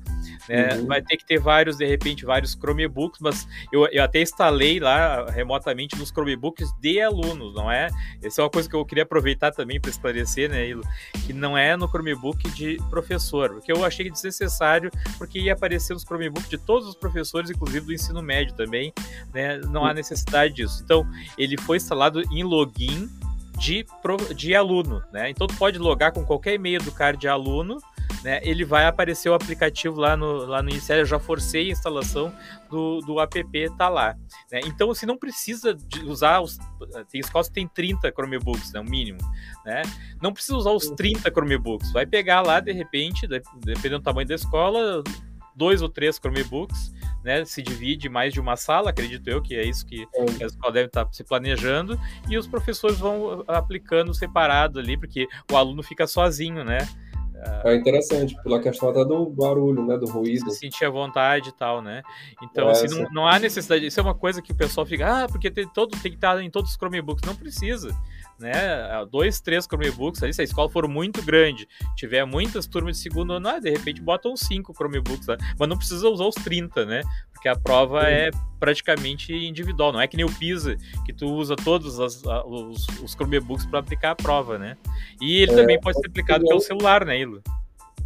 [SPEAKER 2] né, uhum. vai ter que ter vários, de repente, vários Chromebooks, mas eu, eu até instalei lá remotamente nos Chromebooks de alunos, não é? Essa é uma coisa que eu queria aproveitar também para esclarecer, né, Ilo, que não é no Chromebook de professor, porque eu achei desnecessário, porque ia aparecer os Chromebooks de todos os professores, inclusive do ensino médio também, né, não há necessidade disso. Então, ele foi instalado em login de, de aluno, né? Então tu pode logar com qualquer e-mail do card de aluno, né? Ele vai aparecer o aplicativo lá no, lá no eu já forcei a instalação do, do app, tá lá. Né? Então você não precisa de usar os. Tem escolas que tem 30 Chromebooks, né? O mínimo. Né? Não precisa usar os 30 Chromebooks. Vai pegar lá, de repente, dependendo do tamanho da escola, dois ou três Chromebooks né, se divide mais de uma sala, acredito eu que é isso que, que a escola deve estar se planejando, e os professores vão aplicando separado ali, porque o aluno fica sozinho, né?
[SPEAKER 1] É interessante, pela questão até do barulho, né, do ruído.
[SPEAKER 2] Se sentir à vontade e tal, né? Então, é, assim, não, não, há necessidade. Isso é uma coisa que o pessoal fica, ah, porque tem, todo, tem que estar em todos os Chromebooks. Não precisa né, dois, três Chromebooks ali, se a escola for muito grande, tiver muitas turmas de segundo ano, ah, de repente botam cinco Chromebooks, né? mas não precisa usar os 30, né? Porque a prova Sim. é praticamente individual, não é que nem o PISA, que tu usa todos as, os, os Chromebooks para aplicar a prova, né? E ele é, também pode ser aplicado pelo celular, né, Ilo?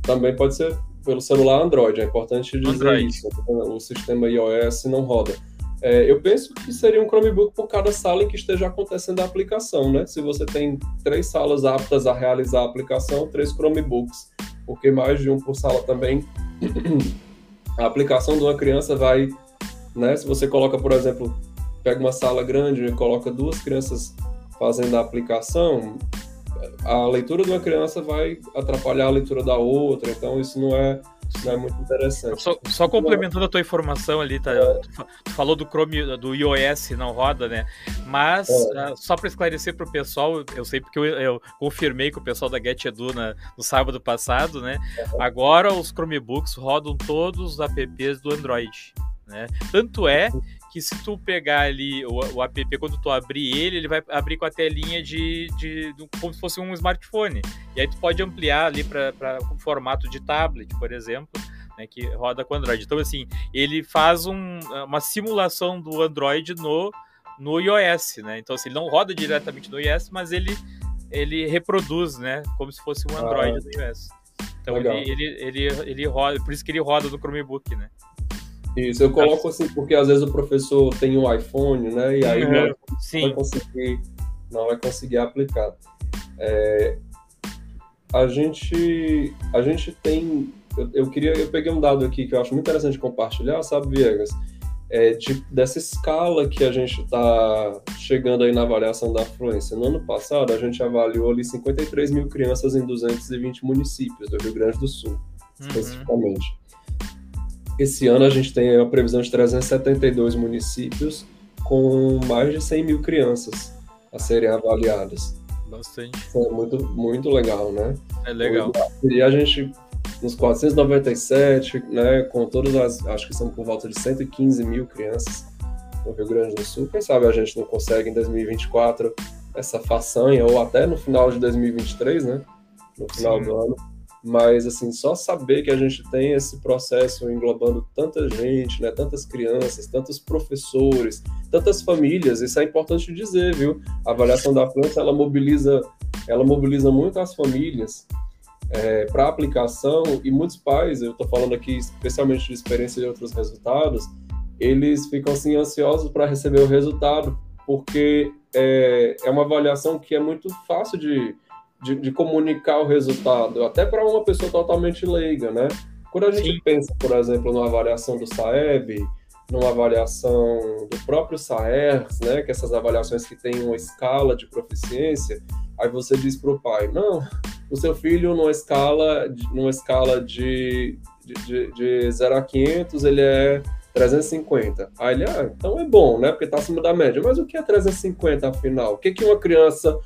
[SPEAKER 1] Também pode ser pelo celular Android, é importante dizer Android. isso. O sistema iOS não roda. É, eu penso que seria um Chromebook por cada sala em que esteja acontecendo a aplicação, né? Se você tem três salas aptas a realizar a aplicação, três Chromebooks porque mais de um por sala também, *clears throat* a aplicação de uma criança vai, né, se você coloca, por exemplo, pega uma sala grande e coloca duas crianças fazendo a aplicação, a leitura de uma criança vai atrapalhar a leitura da outra, então isso não é, não é muito interessante.
[SPEAKER 2] Só, só complementando a tua informação ali, tá? É. Tu falou do Chrome, do iOS não roda, né? Mas, é. uh, só para esclarecer para o pessoal, eu sei porque eu, eu, confirmei com o pessoal da GetEdu na, no sábado passado, né? É. Agora os Chromebooks rodam todos os apps do Android. Né? Tanto é que se tu pegar ali o, o app, quando tu abrir ele, ele vai abrir com a telinha de, de, de como se fosse um smartphone. E aí tu pode ampliar ali para o formato de tablet, por exemplo, né, que roda com Android. Então, assim, ele faz um, uma simulação do Android no, no iOS, né? Então, assim, ele não roda diretamente no iOS, mas ele, ele reproduz, né? Como se fosse um Android ah, do iOS. Então, ele, ele, ele, ele roda, por isso que ele roda no Chromebook, né?
[SPEAKER 1] Isso, eu coloco assim, porque às vezes o professor tem um iPhone, né? E aí não, não, vai conseguir, não vai conseguir aplicar. É, a gente, a gente tem, eu, eu, queria, eu peguei um dado aqui que eu acho muito interessante compartilhar, sabe, Viegas? É, de, dessa escala que a gente está chegando aí na avaliação da afluência. No ano passado, a gente avaliou ali 53 mil crianças em 220 municípios do Rio Grande do Sul, uhum. especificamente. Esse ano a gente tem a previsão de 372 municípios com mais de 100 mil crianças a serem avaliadas.
[SPEAKER 2] Bastante.
[SPEAKER 1] Isso é muito, muito legal, né?
[SPEAKER 2] É legal.
[SPEAKER 1] E a gente, nos 497, né, com todas as, acho que são por volta de 115 mil crianças no Rio Grande do Sul. Quem sabe a gente não consegue em 2024 essa façanha, ou até no final de 2023, né? No final Sim. do ano, mas assim só saber que a gente tem esse processo englobando tanta gente, né, tantas crianças, tantos professores, tantas famílias, isso é importante dizer, viu? A avaliação da França ela mobiliza, ela mobiliza muito as famílias é, para aplicação e muitos pais, eu estou falando aqui especialmente de experiência de outros resultados, eles ficam assim ansiosos para receber o resultado porque é, é uma avaliação que é muito fácil de de, de comunicar o resultado, até para uma pessoa totalmente leiga, né? Quando a gente Sim. pensa, por exemplo, numa avaliação do SAEB, numa avaliação do próprio SAERS, né, que essas avaliações que têm uma escala de proficiência, aí você diz para o pai, não, o seu filho numa escala, numa escala de, de, de, de 0 a 500, ele é 350. Aí ele, ah, então é bom, né, porque está acima da média. Mas o que é 350, afinal? O que, que uma criança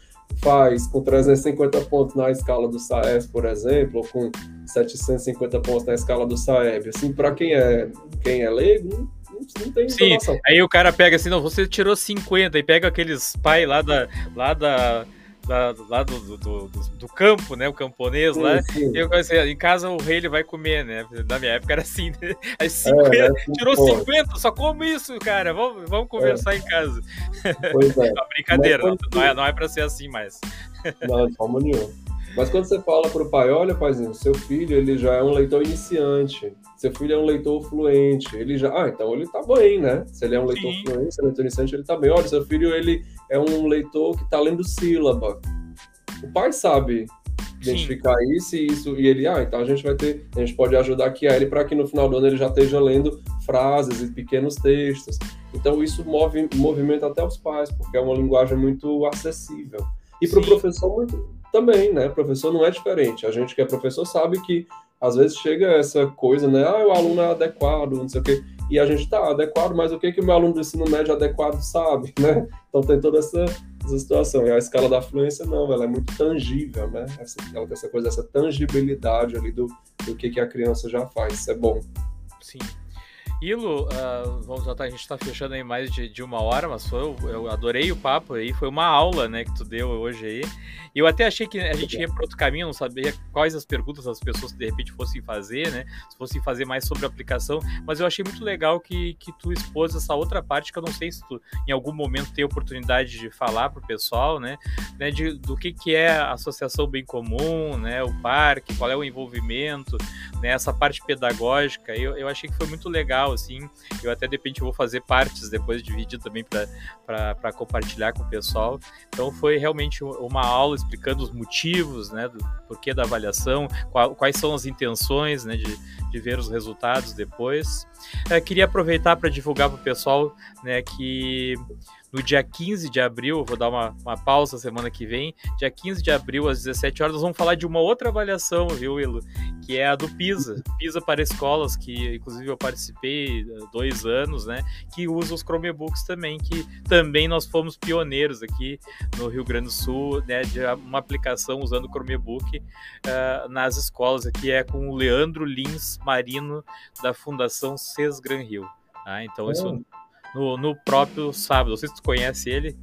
[SPEAKER 1] faz com 350 pontos na escala do SAES, por exemplo, ou com 750 pontos na escala do SAEB. Assim, para quem é, quem é leigo, não, tem
[SPEAKER 2] Sim, aí o cara pega assim, não, você tirou 50 e pega aqueles pai lá da, lá da lá, lá do, do, do, do, campo, né? O camponês sim, lá. Sim. Eu assim, em casa o rei ele vai comer, né? Na minha época era assim, né? *laughs* Aí 50, é, é, tirou pô. 50, só como isso, cara. Vamos, vamos conversar é. em casa. Pois é. *laughs* Uma brincadeira, não, não, é, não é pra ser assim mais. *laughs*
[SPEAKER 1] Não, de forma nenhuma. Mas quando você fala para o pai, olha, paizinho, seu filho ele já é um leitor iniciante, seu filho é um leitor fluente, ele já, ah, então ele está bem, né? Se ele é um leitor Sim. fluente, se é um leitor iniciante, ele está bem. Olha, seu filho ele é um leitor que está lendo sílaba. O pai sabe identificar Sim. isso e isso e ele, ah, então a gente vai ter, a gente pode ajudar aqui a ele para que no final do ano ele já esteja lendo frases e pequenos textos. Então isso move movimenta até os pais, porque é uma linguagem muito acessível. E para o professor muito também, né? Professor não é diferente. A gente que é professor sabe que às vezes chega essa coisa, né? Ah, o aluno é adequado, não sei o quê. E a gente tá adequado, mas o que que o meu aluno do ensino médio adequado sabe, né? Então tem toda essa, essa situação. E a escala da fluência não, ela é muito tangível, né? Essa, ela tem essa coisa, essa tangibilidade ali do, do que que a criança já faz. Isso é bom.
[SPEAKER 2] Sim. Ilo, uh, vamos notar, a gente está fechando aí mais de, de uma hora, mas foi, eu adorei o papo aí, foi uma aula, né, que tu deu hoje aí. E eu até achei que a gente ia para outro caminho, não sabia quais as perguntas as pessoas de repente fossem fazer, né, se fossem fazer mais sobre a aplicação, mas eu achei muito legal que, que tu expôs essa outra parte que eu não sei se tu em algum momento tem oportunidade de falar para o pessoal, né, né, de, do que, que é a associação bem comum, né, o parque, qual é o envolvimento, né, essa parte pedagógica, eu, eu achei que foi muito legal, assim. Eu até de repente vou fazer partes depois de vídeo também para compartilhar com o pessoal. Então foi realmente uma aula explicando os motivos, né, do porquê da avaliação, qual, quais são as intenções, né, de, de ver os resultados depois. Eu queria aproveitar para divulgar para o pessoal, né, que no dia 15 de abril, vou dar uma, uma pausa semana que vem, dia 15 de abril, às 17 horas, nós vamos falar de uma outra avaliação, viu, Willo? Que é a do PISA, PISA para escolas, que inclusive eu participei há dois anos, né? Que usa os Chromebooks também, que também nós fomos pioneiros aqui no Rio Grande do Sul, né? De uma aplicação usando o Chromebook uh, nas escolas, aqui é com o Leandro Lins Marino, da Fundação Cesgran Rio. Tá? Então, isso no, no próprio sábado. Tu conhece ele.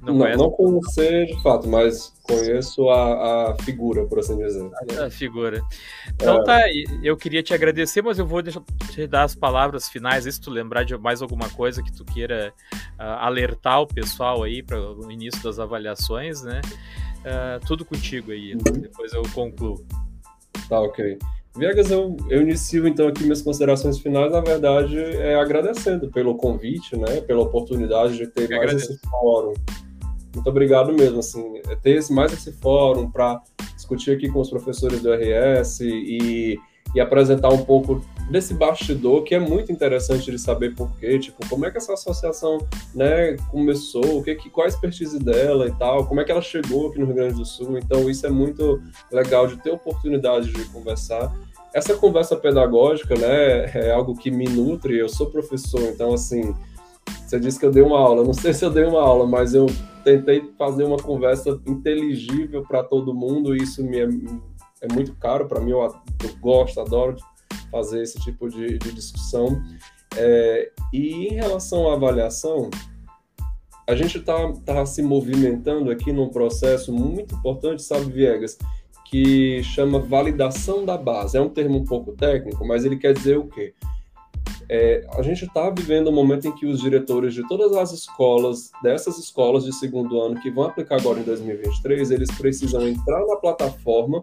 [SPEAKER 1] Não, não, não conhecer de fato, mas conheço a, a figura, por assim dizer.
[SPEAKER 2] A, a figura. Então é... tá, eu queria te agradecer, mas eu vou deixar, te dar as palavras finais, se tu lembrar de mais alguma coisa que tu queira uh, alertar o pessoal aí para o início das avaliações, né? Uh, tudo contigo aí, uhum. depois eu concluo.
[SPEAKER 1] Tá, ok. Viegas, eu, eu inicio então aqui minhas considerações finais, na verdade, é agradecendo pelo convite, né, pela oportunidade de ter eu mais agradeço. esse fórum. Muito obrigado mesmo, assim, é ter esse, mais esse fórum para discutir aqui com os professores do RS e, e apresentar um pouco desse bastidor que é muito interessante de saber por quê, tipo, como é que essa associação, né, começou, o que, que qual a expertise dela e tal, como é que ela chegou aqui no Rio Grande do Sul. Então isso é muito legal de ter oportunidade de conversar essa conversa pedagógica, né, é algo que me nutre. Eu sou professor, então, assim, você disse que eu dei uma aula. Não sei *laughs* se eu dei uma aula, mas eu tentei fazer uma conversa inteligível para todo mundo. E isso me é, muito caro para mim. Eu, eu, gosto, adoro fazer esse tipo de, de discussão. É, e em relação à avaliação, a gente está tá se movimentando aqui num processo muito importante, sabe, Viegas? que chama validação da base. É um termo um pouco técnico, mas ele quer dizer o quê? É, a gente está vivendo um momento em que os diretores de todas as escolas, dessas escolas de segundo ano que vão aplicar agora em 2023, eles precisam entrar na plataforma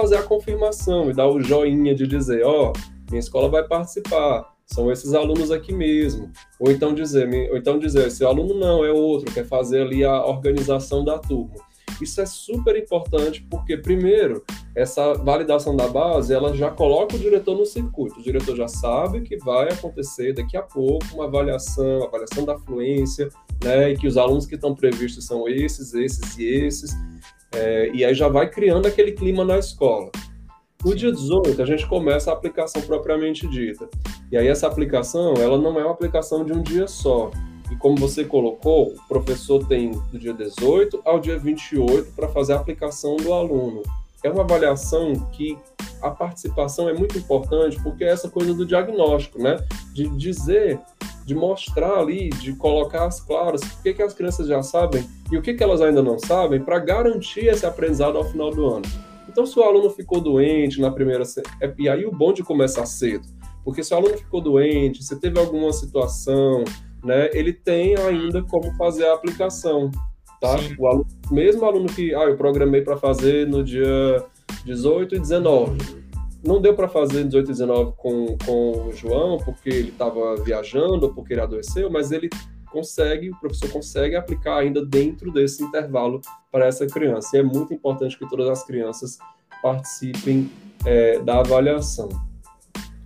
[SPEAKER 1] fazer a confirmação e dar o joinha de dizer, ó, oh, minha escola vai participar, são esses alunos aqui mesmo. Ou então dizer, ou então dizer, esse aluno não, é outro, quer fazer ali a organização da turma. Isso é super importante porque, primeiro, essa validação da base, ela já coloca o diretor no circuito. O diretor já sabe que vai acontecer daqui a pouco uma avaliação, avaliação da fluência, né, e que os alunos que estão previstos são esses, esses e esses, é, e aí já vai criando aquele clima na escola. No dia 18, a gente começa a aplicação propriamente dita. E aí essa aplicação, ela não é uma aplicação de um dia só. E como você colocou, o professor tem do dia 18 ao dia 28 para fazer a aplicação do aluno. É uma avaliação que a participação é muito importante porque é essa coisa do diagnóstico, né? De dizer, de mostrar ali, de colocar as claras o que, que as crianças já sabem e o que, que elas ainda não sabem para garantir esse aprendizado ao final do ano. Então, se o aluno ficou doente na primeira. É, e aí o bom de começar cedo. Porque se o aluno ficou doente, se teve alguma situação, né, ele tem ainda como fazer a aplicação, tá? O aluno, mesmo aluno que, ah, eu programei para fazer no dia 18 e 19, não deu para fazer 18 e 19 com, com o João, porque ele estava viajando, porque ele adoeceu, mas ele consegue, o professor consegue aplicar ainda dentro desse intervalo para essa criança. E é muito importante que todas as crianças participem é, da avaliação.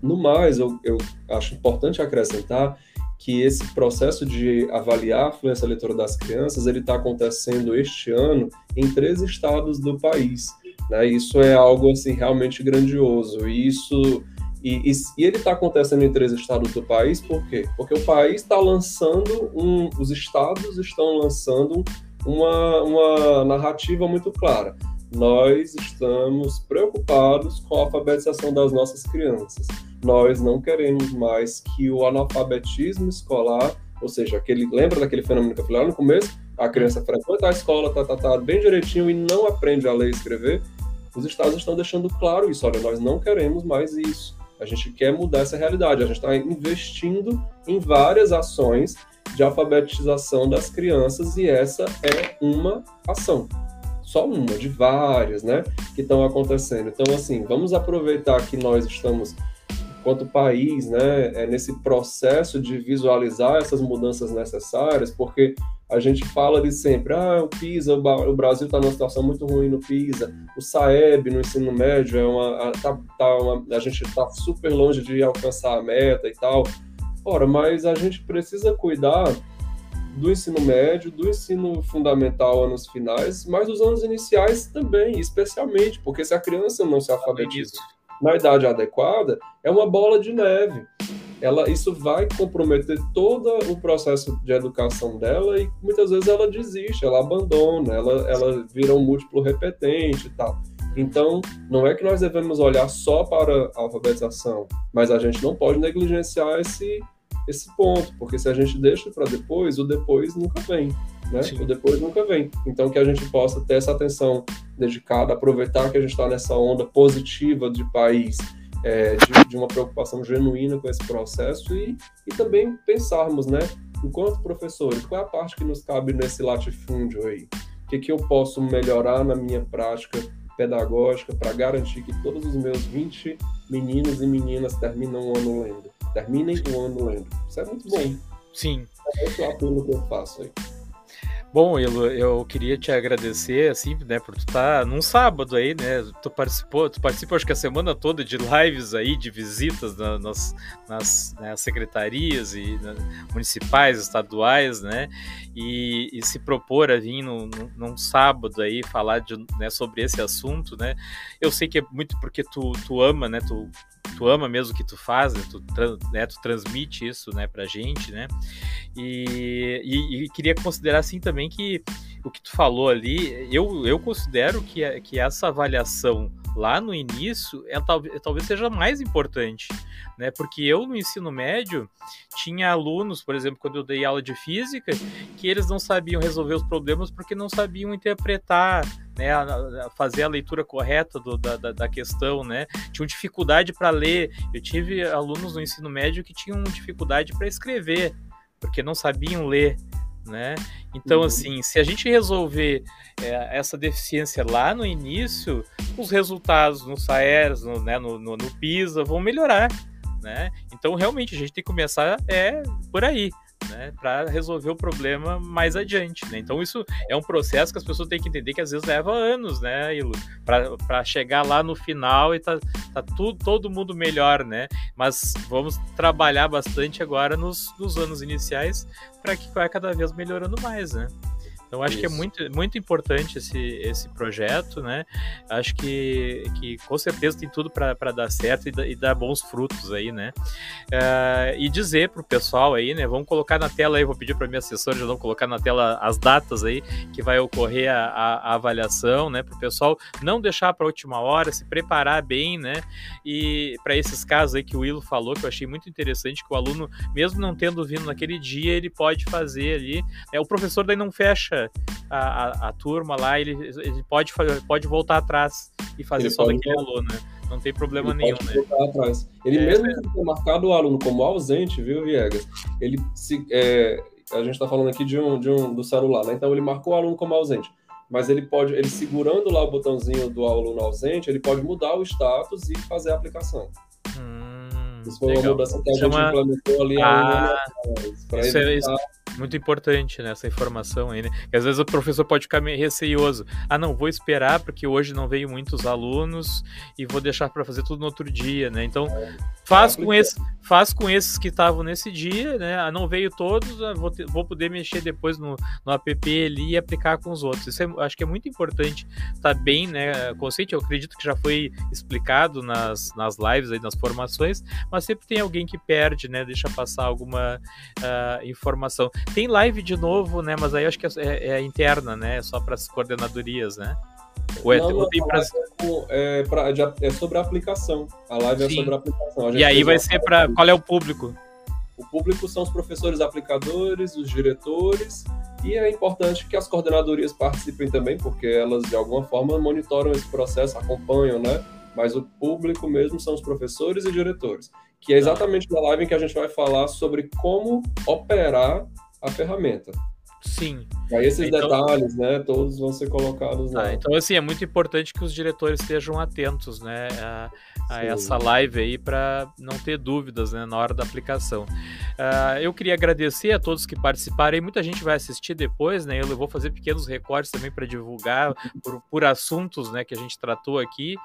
[SPEAKER 1] No mais, eu, eu acho importante acrescentar que esse processo de avaliar a fluência leitora das crianças ele está acontecendo este ano em três estados do país. Né? Isso é algo assim realmente grandioso. E isso e, e, e ele está acontecendo em três estados do país, por quê? Porque o país está lançando um, os estados estão lançando uma, uma narrativa muito clara. Nós estamos preocupados com a alfabetização das nossas crianças nós não queremos mais que o analfabetismo escolar, ou seja, aquele, lembra daquele fenômeno que eu falei lá no começo? A criança frequenta a escola, tá, tá, tá, bem direitinho e não aprende a ler e escrever. Os estados estão deixando claro isso. Olha, nós não queremos mais isso. A gente quer mudar essa realidade. A gente está investindo em várias ações de alfabetização das crianças e essa é uma ação. Só uma de várias, né, que estão acontecendo. Então, assim, vamos aproveitar que nós estamos quanto país, né, é nesse processo de visualizar essas mudanças necessárias, porque a gente fala de sempre, ah, o PISA, o Brasil está numa situação muito ruim no PISA, o SAEB no ensino médio é uma, tá, tá uma a gente está super longe de alcançar a meta e tal. Ora, mas a gente precisa cuidar do ensino médio, do ensino fundamental anos finais, mas dos anos iniciais também, especialmente, porque se a criança não se alfabetiza na idade adequada, é uma bola de neve. Ela, isso vai comprometer todo o processo de educação dela e muitas vezes ela desiste, ela abandona, ela, ela vira um múltiplo repetente e tal. Então, não é que nós devemos olhar só para a alfabetização, mas a gente não pode negligenciar esse, esse ponto, porque se a gente deixa para depois, o depois nunca vem, né? O depois nunca vem. Então que a gente possa ter essa atenção dedicada, aproveitar que a gente está nessa onda positiva de país, é, de, de, uma preocupação genuína com esse processo e, e também pensarmos, né? Enquanto professores, qual é a parte que nos cabe nesse latifúndio aí? O que, que eu posso melhorar na minha prática pedagógica para garantir que todos os meus 20 meninos e meninas terminam o ano lendo? terminem o ano lendo. Isso é muito bom.
[SPEAKER 2] Sim. Sim.
[SPEAKER 1] É esse o apelo que eu faço aí.
[SPEAKER 2] Bom, eu, eu queria te agradecer, assim, né, por tu estar tá num sábado aí, né, tu participou, tu participou acho que a semana toda de lives aí, de visitas na, nas, nas né, secretarias e na, municipais, estaduais, né, e, e, se propor a vir num, num sábado aí falar de, né, sobre esse assunto, né, eu sei que é muito porque tu, tu ama, né, tu, tu ama mesmo o que tu faz, né? Tu, né, tu transmite isso, né, pra gente, né? E, e, e, queria considerar assim também que o que tu falou ali, eu, eu considero que, que essa avaliação lá no início é, talvez, talvez seja mais importante, né? Porque eu no ensino médio tinha alunos, por exemplo, quando eu dei aula de física, que eles não sabiam resolver os problemas porque não sabiam interpretar né, fazer a leitura correta do, da, da, questão, né? Tinham dificuldade para ler. Eu tive alunos no ensino médio que tinham dificuldade para escrever, porque não sabiam ler. Né? Então, uhum. assim, se a gente resolver é, essa deficiência lá no início, os resultados no SAERS, no, né, no, no, no PISA vão melhorar, né? Então, realmente, a gente tem que começar é, por aí né, para resolver o problema mais adiante. Né? Então isso é um processo que as pessoas têm que entender que às vezes leva anos, né, para chegar lá no final e tá, tá tudo, todo mundo melhor, né? Mas vamos trabalhar bastante agora nos, nos anos iniciais para que vai cada vez melhorando mais, né? Então acho Isso. que é muito, muito importante esse, esse projeto, né? Acho que, que com certeza tem tudo para dar certo e, e, dar bons frutos aí, né? Uh, e dizer pro pessoal aí, né? Vamos colocar na tela aí, vou pedir para minha assessora já não colocar na tela as datas aí que vai ocorrer a, a, a avaliação, né? Para o pessoal não deixar para última hora, se preparar bem, né? E para esses casos aí que o Willo falou, que eu achei muito interessante, que o aluno, mesmo não tendo vindo naquele dia, ele pode fazer ali. É, o professor daí não fecha a, a, a turma lá, ele, ele pode, pode voltar atrás e fazer ele só daquele aluno, né? Não tem problema
[SPEAKER 1] ele
[SPEAKER 2] nenhum,
[SPEAKER 1] né? Voltar atrás. Ele é, mesmo que tenha marcado o aluno como ausente, viu, Viegas? Ele se. É, a gente está falando aqui de um, de um do celular, né? Então ele marcou o aluno como ausente. Mas ele pode, ele segurando lá o botãozinho do aluno ausente, ele pode mudar o status e fazer a aplicação.
[SPEAKER 2] Hum,
[SPEAKER 1] isso foi legal. uma mudança que a gente implementou ali
[SPEAKER 2] ah, para evitar... É isso muito importante né, essa informação aí, né? Que às vezes o professor pode ficar meio receioso. Ah, não, vou esperar porque hoje não veio muitos alunos e vou deixar para fazer tudo no outro dia, né? Então, faz com, esse, faz com esses que estavam nesse dia, né? Ah, não veio todos, ah, vou, ter, vou poder mexer depois no, no app ali e aplicar com os outros. Isso é, acho que é muito importante estar tá bem, né? Conceito, eu acredito que já foi explicado nas, nas lives aí, nas formações, mas sempre tem alguém que perde, né? Deixa passar alguma uh, informação. Tem live de novo, né? Mas aí acho que é, é, é interna, né? É só para as coordenadorias, né?
[SPEAKER 1] Ou é, não, ou tem pra... é, pra, é, sobre a aplicação. A live Sim. é sobre a aplicação. A
[SPEAKER 2] e aí vai ser para. Qual é o público?
[SPEAKER 1] O público são os professores aplicadores, os diretores, e é importante que as coordenadorias participem também, porque elas de alguma forma monitoram esse processo, acompanham, né? Mas o público mesmo são os professores e diretores, que é exatamente na live em que a gente vai falar sobre como operar a ferramenta.
[SPEAKER 2] Sim.
[SPEAKER 1] Aí esses então, detalhes, né, todos vão ser colocados lá.
[SPEAKER 2] Ah, então, assim, é muito importante que os diretores estejam atentos, né, a, a essa live aí para não ter dúvidas, né, na hora da aplicação. Uh, eu queria agradecer a todos que participaram. E muita gente vai assistir depois, né? Eu vou fazer pequenos recortes também para divulgar por, por, assuntos, né, que a gente tratou aqui,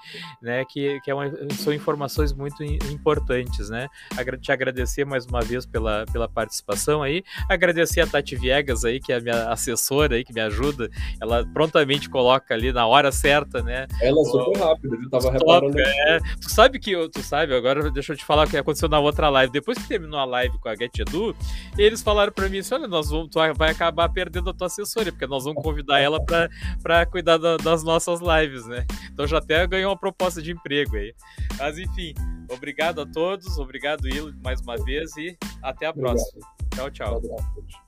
[SPEAKER 2] né, que, que é uma, são informações muito importantes, né? Te agradecer mais uma vez pela, pela participação aí. Agradecer a Tati Viegas aí, que é a minha assessora aí, que me ajuda. Ela prontamente coloca ali na hora certa, né?
[SPEAKER 1] Ela é super rápida, eu tava reparando.
[SPEAKER 2] É, tu sabe que, tu sabe, agora deixa eu te falar o que aconteceu na outra live. Depois que terminou a live com a Get Edu, eles falaram para mim assim: olha, nós vamos, tu vai acabar perdendo a tua assessoria, porque nós vamos convidar ela para cuidar da, das nossas lives, né? Então já até ganhou uma proposta de emprego aí. Mas enfim, obrigado a todos, obrigado, Ilo, mais uma vez, e até a próxima. Obrigado. Tchau, tchau.